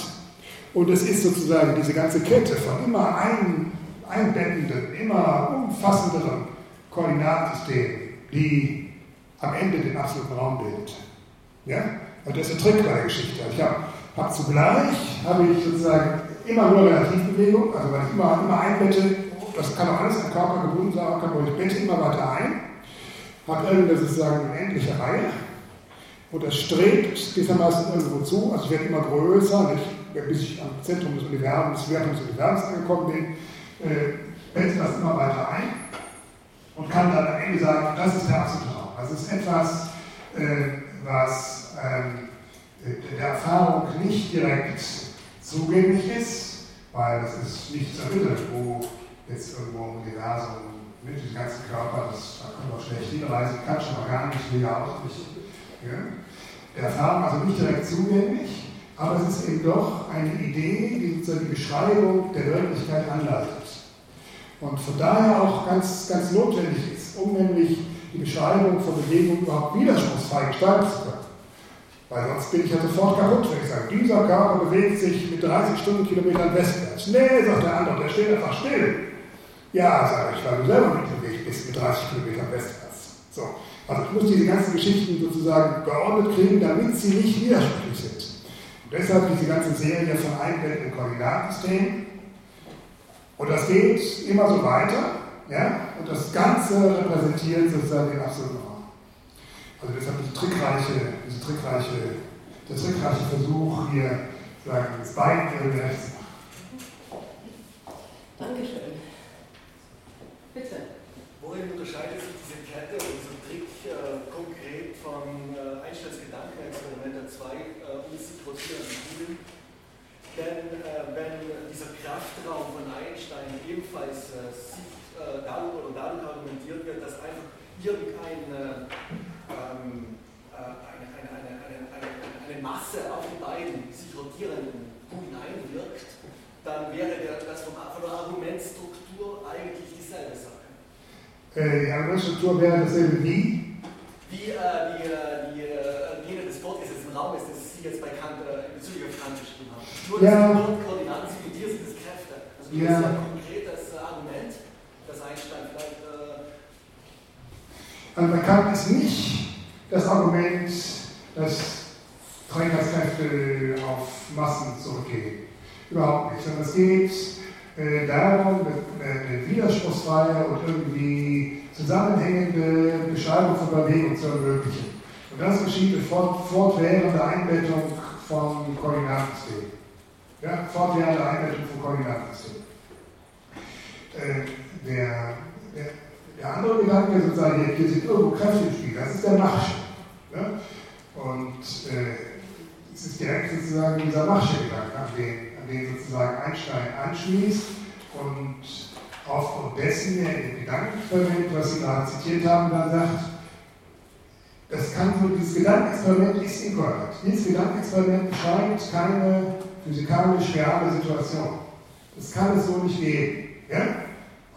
Und es ist sozusagen diese ganze Kette von immer ein, einbettenden, immer umfassenderen Koordinatensystemen, die am Ende den absoluten Raum bildet. Ja? Und das ist der Trick bei der Geschichte. Ich habe hab zugleich, habe ich sozusagen immer nur Relativbewegung, also weil ich immer, immer einbette, das kann auch alles am Körper gebunden sein, aber ich bette immer weiter ein, habe irgendeine sozusagen unendliche Reihe und das strebt gewissermaßen irgendwo zu, also ich werde immer größer, nicht, bis ich am Zentrum des Universums, des Wertums des Universums angekommen bin, äh, bette das immer weiter ein und kann dann am Ende sagen, das ist der absolute Raum. Das ist etwas, äh, was ähm, der Erfahrung nicht direkt zugänglich ist, weil das ist nichts ermittelt, wo jetzt irgendwo im Universum mit dem ganzen Körper, das, da kann man schlecht hinreisen, kann schon mal gar nicht legal ausrichten. Ja? Der Erfahrung also nicht direkt zugänglich, aber es ist eben doch eine Idee, die so die Beschreibung der Wirklichkeit anleitet. Und von daher auch ganz, ganz notwendig ist, um nämlich die Beschreibung von Bewegung überhaupt widerspruchsfrei gestalten zu können. Weil sonst bin ich ja sofort kaputt, wenn ich sage, dieser Körper bewegt sich mit 30 Stundenkilometern westwärts. Nee, sagt der andere, der steht einfach still. Ja, sage ich, weil du selber mit bewegt bist mit 30 Kilometern westwärts. So. Also ich muss diese ganzen Geschichten sozusagen geordnet kriegen, damit sie nicht widersprüchlich sind. Und deshalb diese ganze Serie von einbettenden Koordinatensystemen. Und das geht immer so weiter. Ja? Und das Ganze repräsentiert sozusagen den absoluten Raum. Also deshalb diese trickreiche, diese trickreiche, der trickreiche Versuch, hier sagen, das Bein zu machen. Dankeschön. Bitte. Worin unterscheidet sich diese Kette und dieser Trick äh, konkret vom äh, Einsteins Gedankenexperiment der zwei äh, uns Kugeln? Denn äh, wenn dieser Kraftraum von Einstein ebenfalls äh, sieht, äh, darüber oder dadurch argumentiert wird, dass einfach irgendeine ähm, äh, eine, eine, eine, eine, Masse auf die beiden sich rotierenden Kugeln einwirkt, dann wäre der, das von, von der Argumentstruktur eigentlich dieselbe Sache. Äh, die Argumentstruktur wäre dasselbe wie? Wie äh, die, äh, die, äh, jene des fortgesetzten Raumes, das Sie jetzt bei Kant äh, bezüglich auf Kant geschrieben haben. Nur, ja. die Koordinaten sind und hier sind es Kräfte. Also das ja. ist ein konkretes Argument das Einstein vielleicht. Äh also bei Kant ist nicht das Argument, dass Trägerkräfte auf Massen zurückgehen. Überhaupt nicht. Sondern es geht äh, darum, eine widerspruchsfreie und irgendwie zusammenhängende Beschreibung von Bewegung zu ermöglichen. Und das geschieht durch fort, fortwährende Einbettung von Koordinatensystemen. Ja, fortwährende Einbettung von Koordinatensystemen. Äh, der, der, der, andere Gedanke sozusagen, hier, hier sind irgendwo Kräfte im Spiel, das ist der Machsche. Ne? Und äh, es ist direkt sozusagen dieser Machsche-Gedanke, an den, an den sozusagen Einstein anschließt und aufgrund dessen er in dem Gedankenexperiment, was Sie gerade zitiert haben, dann sagt, das kann so, dieses Gedankenexperiment ist inkorrekt. Dieses Gedankenexperiment beschreibt keine physikalisch reale Situation. Das kann es so nicht geben. Ja?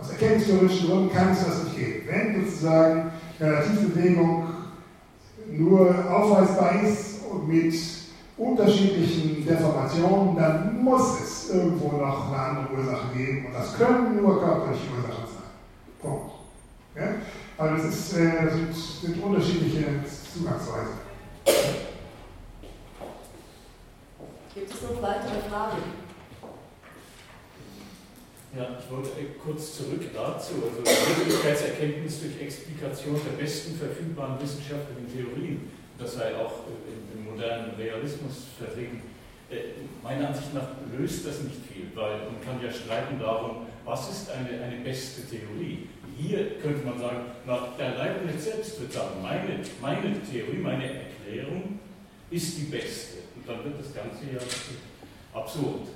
Aus erkenntnistheoretischen Gründen kann es das nicht geben. Wenn sozusagen Relativbewegung nur aufweisbar ist und mit unterschiedlichen Deformationen, dann muss es irgendwo noch eine andere Ursache geben und das können nur körperliche Ursachen sein. Punkt. Ja? Aber das ist, äh, sind, sind unterschiedliche Zugangsweisen. Gibt es noch weitere Fragen? Ja, ich wollte kurz zurück dazu. Also Wirklichkeitserkenntnis durch Explikation der besten verfügbaren wissenschaftlichen Theorien, das sei auch im modernen Realismus vertreten. Äh, meiner Ansicht nach löst das nicht viel, weil man kann ja streiten darum, was ist eine, eine beste Theorie. Hier könnte man sagen, na, der Leibniz selbst wird sagen, meine, meine Theorie, meine Erklärung ist die beste. Und dann wird das Ganze ja absurd.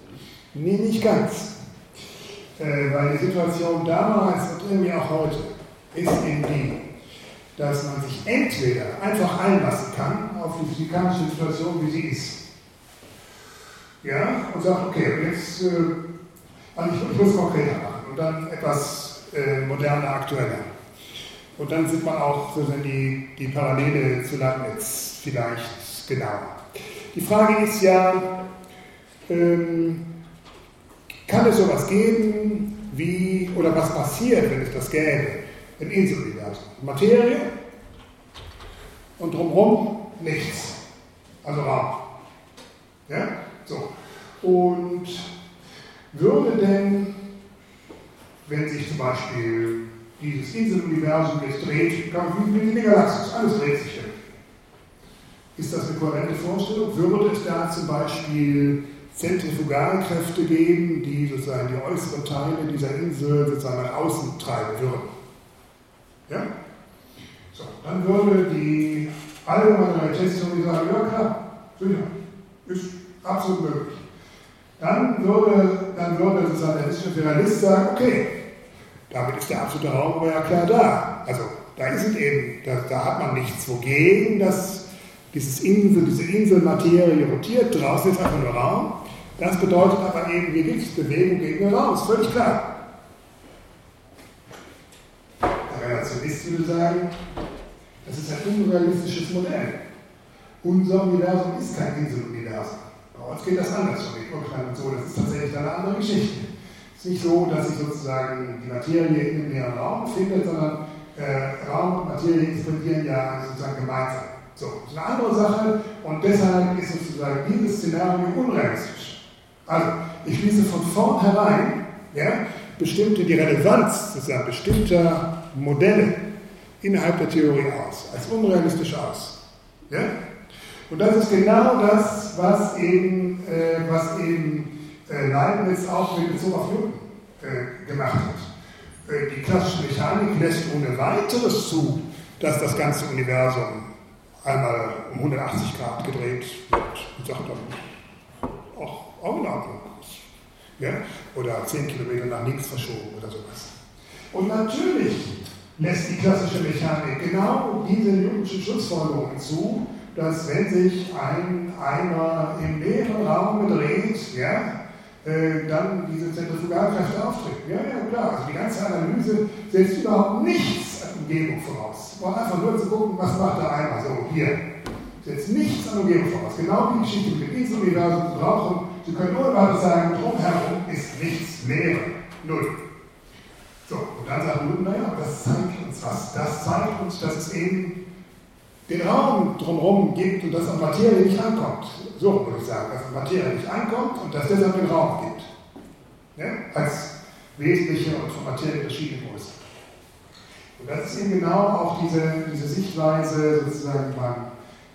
Nee, nicht ganz. Äh, weil die Situation damals und irgendwie auch heute ist eben die, dass man sich entweder einfach einlassen kann auf die physikalische Situation, wie sie ist. ja, und sagt, okay, jetzt, äh, also ich, ich muss konkreter machen und dann etwas äh, moderner, aktueller. Und dann sieht man auch sozusagen die, die Parallele zu Leibniz vielleicht genauer. Die Frage ist ja, ähm, kann es sowas geben, wie, oder was passiert, wenn es das gäbe, im Inseluniversum? Materie und drumherum nichts, also Raum. Ja? So. Und würde denn, wenn sich zum Beispiel dieses Inseluniversum jetzt dreht, wie die Galaxis, alles dreht sich irgendwie. Ist das eine kohärente Vorstellung? Würde es da zum Beispiel Zentrifugalkräfte geben, die sozusagen die äußeren Teile dieser Insel sozusagen nach außen treiben würden? Ja? So, dann würde die allgemeine Realitätstheorie sagen, ja klar, sicher, ist absolut möglich. Dann würde, dann würde sozusagen der wissenschaftliche Realist sagen, okay, damit ist der absolute Raum aber ja klar da. Also da ist es eben, da, da hat man nichts wogegen, dass dieses Insel, diese Inselmaterie rotiert, draußen ist einfach nur Raum. Das bedeutet aber eben, hier gibt es Bewegung gegen den Raum, ist völlig klar. Der Relationist würde sagen, das ist ein unrealistisches Modell. Unser Universum ist kein Inseluniversum. Bei uns geht das anders so, so. Das ist tatsächlich eine andere Geschichte. Es ist nicht so, dass sich sozusagen die Materie in dem leeren Raum befindet, sondern äh, Raum und Materie explodieren ja sozusagen gemeinsam. So, das ist eine andere Sache und deshalb ist sozusagen dieses Szenario unrealistisch. Also, ich schließe von vornherein ja, bestimmte, die Relevanz bestimmter Modelle innerhalb der Theorie aus, als unrealistisch aus. Ja? Und das ist genau das, was eben, äh, was eben äh, Leibniz auch mit Bezug auf Newton äh, gemacht hat. Äh, die klassische Mechanik lässt ohne weiteres zu, dass das ganze Universum einmal um 180 Grad gedreht wird und sagt dann, auch, auch in. Ja? Oder 10 Kilometer nach links verschoben oder sowas. Und natürlich lässt die klassische Mechanik genau diese Newtonschen Schlussfolgerungen zu, dass wenn sich ein Eimer im leeren Raum dreht, ja, äh, dann diese Zentrifugalkräfte auftreten. Ja, ja, klar. Also die ganze Analyse setzt überhaupt nichts an Umgebung voraus. Man einfach nur zu gucken, was macht der Eimer so hier. Setzt nichts an Umgebung voraus. Genau die Geschichte mit dem Inseluniversum brauchen. Sie können nur überhaupt sagen, drumherum ist nichts, Leere, null. So, und dann sagt Newton, naja, das zeigt uns was. Das zeigt uns, dass es eben den Raum drumherum gibt und dass an Materie nicht ankommt. So würde ich sagen, dass an Materie nicht ankommt und dass deshalb den Raum gibt. Ja? Als wesentliche und von Materie verschiedene Größe. Und das ist eben genau auch diese, diese Sichtweise sozusagen beim,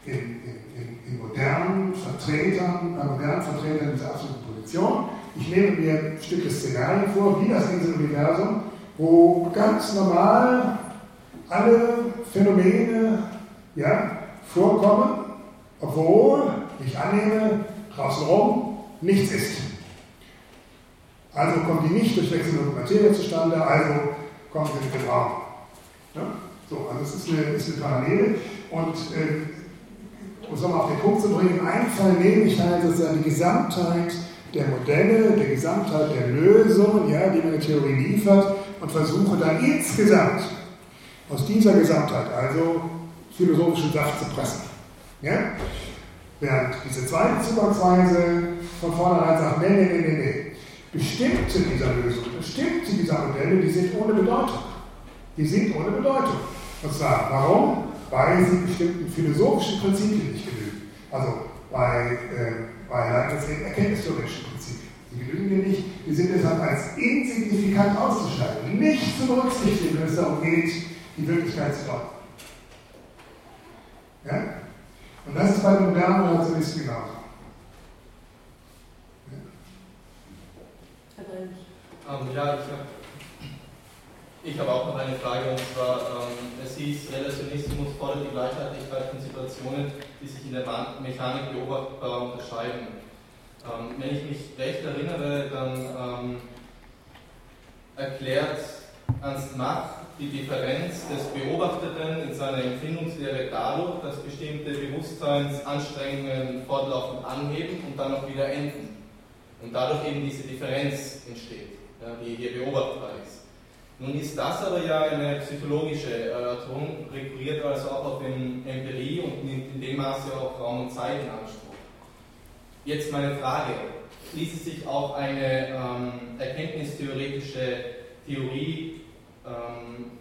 in, in, in, modernen Vertretern, bei modernen Vertretern dieser absoluten Position. Ich nehme mir ein Stück des Szenarien vor, wie das Inseluniversum, wo ganz normal alle Phänomene ja, vorkommen, obwohl ich annehme, draußen rum nichts ist. Also kommt die nicht durch wechselnde Materie zustande, also kommt sie mit dem Raum. Ja? So, also es ist eine, ist eine Parallele und äh, um es nochmal auf den Punkt zu bringen, ein Fall nehme ich halt sozusagen die Gesamtheit der Modelle, der Gesamtheit der Lösungen, ja, die mir eine Theorie liefert und versuche dann insgesamt aus dieser Gesamtheit, also philosophischen Saft zu pressen. Ja? Während diese zweite Zugangsweise von vornherein sagt, nee, nee, nee, nee, nee. Bestimmte dieser Lösungen, bestimmte dieser Modelle, die sind ohne Bedeutung. Die sind ohne Bedeutung. Und zwar, warum? Weil sie bestimmten philosophischen Prinzipien nicht genügen. Also bei, äh, bei Leibniz erkenntnistheoretischen Prinzipien. Die genügen dir nicht, die sind deshalb als insignifikant auszuschneiden, nicht zu berücksichtigen, wenn es darum geht, die Wirklichkeit zu deuten. Ja? Und das ist bei den modernen Relativisten genauso. Ähm, ja, ich habe ich hab auch noch eine Frage und zwar, ähm, es hieß, Relationismus fordert die Gleichheitlichkeit von Situationen, die sich in der Mechanik beobachtbar unterscheiden. Ähm, wenn ich mich recht erinnere, dann ähm, erklärt Ernst Mach die Differenz des Beobachteten in seiner Empfindungslehre dadurch, dass bestimmte Bewusstseinsanstrengungen fortlaufend anheben und dann auch wieder enden. Und dadurch eben diese Differenz entsteht, ja, die hier beobachtbar ist. Nun ist das aber ja eine psychologische Erörterung, rekurriert also auch auf den Empirie und nimmt in dem Maße auch Raum und Zeit in Anspruch. Jetzt meine Frage, ließe sich auch eine ähm, erkenntnistheoretische Theorie ähm,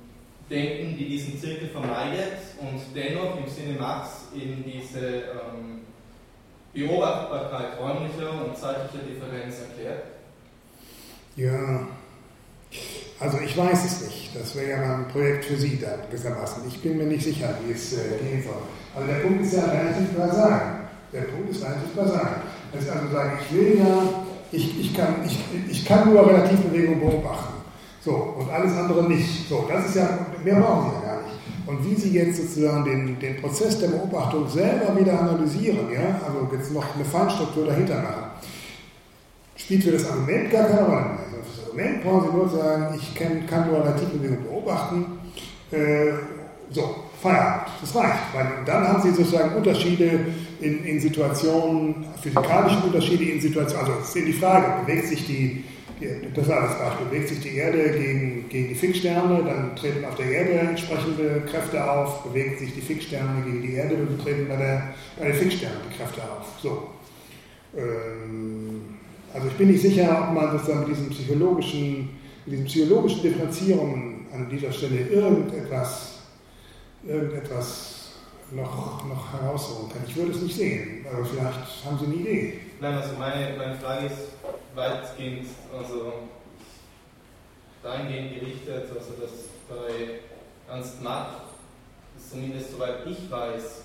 denken, die diesen Zirkel vermeidet und dennoch im Sinne Max in diese ähm, Beobachtbarkeit räumlicher und zeitlicher Differenz erklärt? Ja, also ich weiß es nicht. Das wäre ja mal ein Projekt für Sie dann gewissermaßen. Ich bin mir nicht sicher, wie es äh, gehen soll. Aber der Punkt ist ja relativ basal. Der Punkt ist relativ basal. Das ist also sagen, ich will ja, ich, ich, kann, ich, ich kann nur Relativbewegung beobachten. So, und alles andere nicht. So, das ist ja, mehr brauchen Sie ja gar nicht. Und wie Sie jetzt sozusagen den, den Prozess der Beobachtung selber wieder analysieren, ja, also jetzt noch eine Feinstruktur dahinter machen, spielt für das Argument gar keine Rolle mehr. Argument brauchen Sie nur sagen, ich kann, kann nur Relativbewegung beobachten. Äh, so, Feierabend. Das reicht. Weil dann haben Sie sozusagen Unterschiede in, in Situationen, physikalische Unterschiede in Situationen. Also es ist die Frage, bewegt sich die, das war das Beispiel, bewegt sich die Erde gegen, gegen die Fixsterne, dann treten auf der Erde entsprechende Kräfte auf, bewegt sich die Fixsterne gegen die Erde, dann treten bei, der, bei den Fixsternen die Kräfte auf. So. Ähm, also ich bin nicht sicher, ob man sozusagen mit diesen psychologischen, mit diesen psychologischen Differenzierungen an dieser Stelle irgendetwas irgendetwas noch, noch herausholen kann. Ich würde es nicht sehen, aber vielleicht haben Sie eine Idee. Nein, also meine, meine Frage ist weitgehend, also dahingehend gerichtet, also dass bei Ernst Mach, zumindest soweit ich weiß,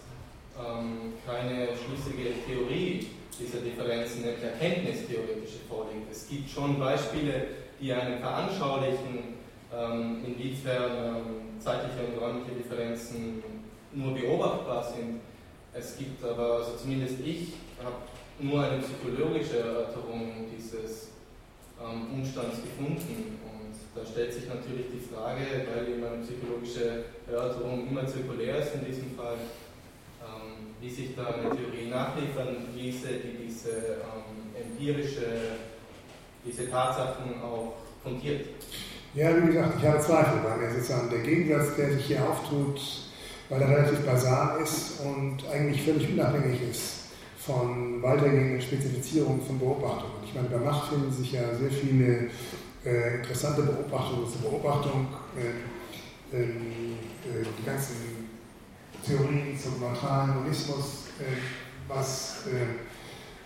ähm, keine schlüssige Theorie dieser Differenzen, nämlich erkenntnistheoretische vorliegt. Es gibt schon Beispiele, die einen veranschaulichen, ähm, inwiefern ähm, zeitliche und räumliche Differenzen nur beobachtbar sind. Es gibt aber, also zumindest ich habe nur eine psychologische Erörterung dieses ähm, Umstands gefunden. Und da stellt sich natürlich die Frage, weil eben eine psychologische Erörterung immer zirkulär ist in diesem Fall, wie sich da eine Theorie nachliefern ließe, die diese ähm, empirische, diese Tatsachen auch fundiert. Ja, wie gesagt, ich habe Zweifel, weil mir sozusagen der Gegensatz, der sich hier auftut, weil er relativ basal ist und eigentlich völlig unabhängig ist von weitergehenden Spezifizierungen von Beobachtungen. Ich meine, bei Macht finden sich ja sehr viele äh, interessante Beobachtungen zur Beobachtung. Äh, ähm, äh, die ganzen Theorien zum neutralen Monismus, äh, was, äh,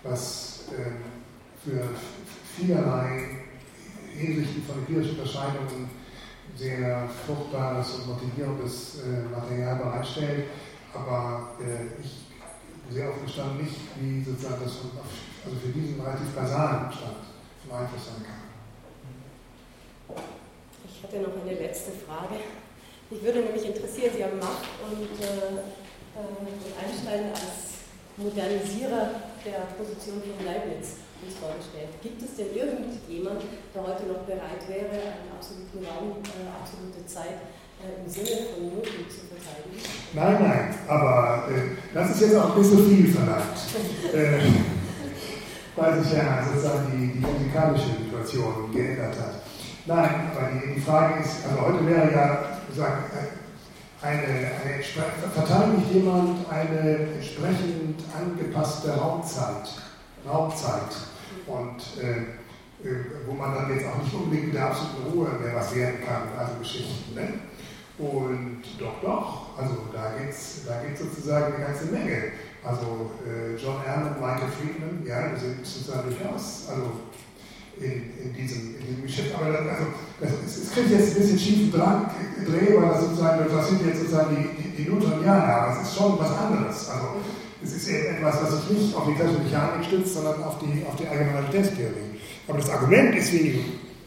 was äh, für vielerlei Hinsichten von empirischen Erscheinungen sehr fruchtbares und motivierendes äh, Material bereitstellt. Aber äh, ich sehe offen gestanden nicht, wie sozusagen das also für diesen relativ basalen Stand von Einfluss sein kann. Ich hatte noch eine letzte Frage. Mich würde nämlich interessieren, Sie haben Macht und äh, äh Einstein als Modernisierer der Position von Leibniz uns vorgestellt. Gibt es denn irgendjemand, der heute noch bereit wäre, einen absoluten Raum, äh, absolute Zeit äh, im Sinne von Newton zu verteidigen? Nein, nein, aber äh, das ist jetzt auch ein bisschen viel verlangt. Äh, weil sich ja sozusagen die, die physikalische Situation geändert hat. Nein, aber die, die Frage ist, also heute wäre ja sozusagen eine, eine, verteidigt jemand eine entsprechend angepasste Raumzeit Raumzeit und äh, äh, wo man dann jetzt auch nicht unbedingt mit der absoluten Ruhe mehr was werden kann, also Geschichten. Ne? Und doch, doch, also da gibt es da gibt's sozusagen eine ganze Menge. Also äh, John Erdmann, Michael Friedman, ja, die sind sozusagen durchaus also in, in, diesem, in diesem Geschäft. Aber das, also, das, es kriegt jetzt ein bisschen schiefen Dreh, weil das sozusagen, das sind jetzt sozusagen die, die, die Newtonianer, aber es ist schon was anderes. Also es ist eben etwas, was sich nicht auf die klassische Mechanik stützt, sondern auf die, auf die Allgemeinalitätstheorie. Aber das Argument ist weniger,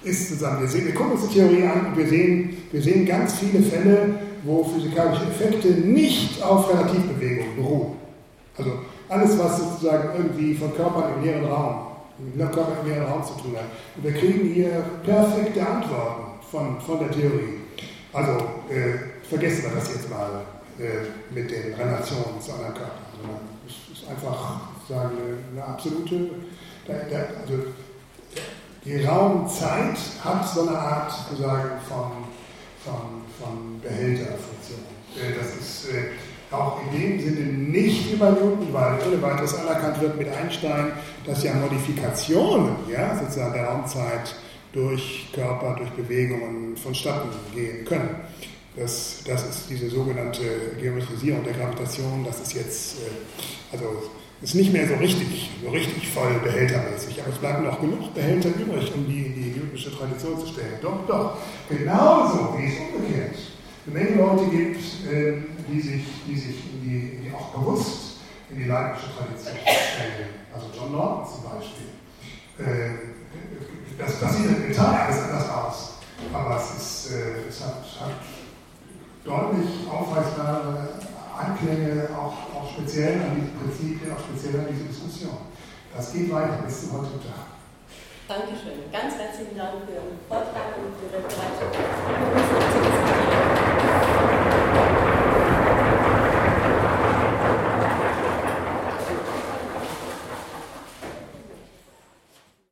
ist sozusagen, wir, sehen, wir gucken uns die Theorie an und wir sehen, wir sehen ganz viele Fälle, wo physikalische Effekte nicht auf Relativbewegung beruhen. Also alles, was sozusagen irgendwie von Körpern im leeren Raum, mit Körpern im leeren Raum zu tun hat. Und wir kriegen hier perfekte Antworten von, von der Theorie. Also äh, vergessen wir das jetzt mal äh, mit den Relationen zu anderen Körpern. Also, es ist einfach sagen, eine absolute, also die Raumzeit hat so eine Art sozusagen von, von, von Behälterfunktion. Äh, das ist äh, auch in dem Sinne nicht über Newton, weil ohne weiteres anerkannt wird mit Einstein, dass ja Modifikationen ja, sozusagen der Raumzeit durch Körper, durch Bewegungen vonstatten gehen können. Das, das ist diese sogenannte Geometrisierung der Gravitation, das ist jetzt, äh, also ist nicht mehr so richtig, so richtig voll behältermäßig, aber es bleiben noch genug Behälter übrig, um die in die jüdische Tradition zu stellen. Doch, doch, genauso wie es umgekehrt eine Menge Leute gibt, äh, die sich, die sich in die, die auch bewusst in die leibliche Tradition stellen. Also John Norton zum Beispiel. Äh, das, das sieht im Detail alles anders aus, aber es, ist, äh, es hat, hat deutlich aufweisbare Anklänge, auch, auch speziell an diese Prinzipien, auch speziell an diese Diskussion. Das geht weiter bis zum heutigen Tag. Dankeschön. Ganz herzlichen Dank für Ihren Vortrag und für Ihre Bereitschaft.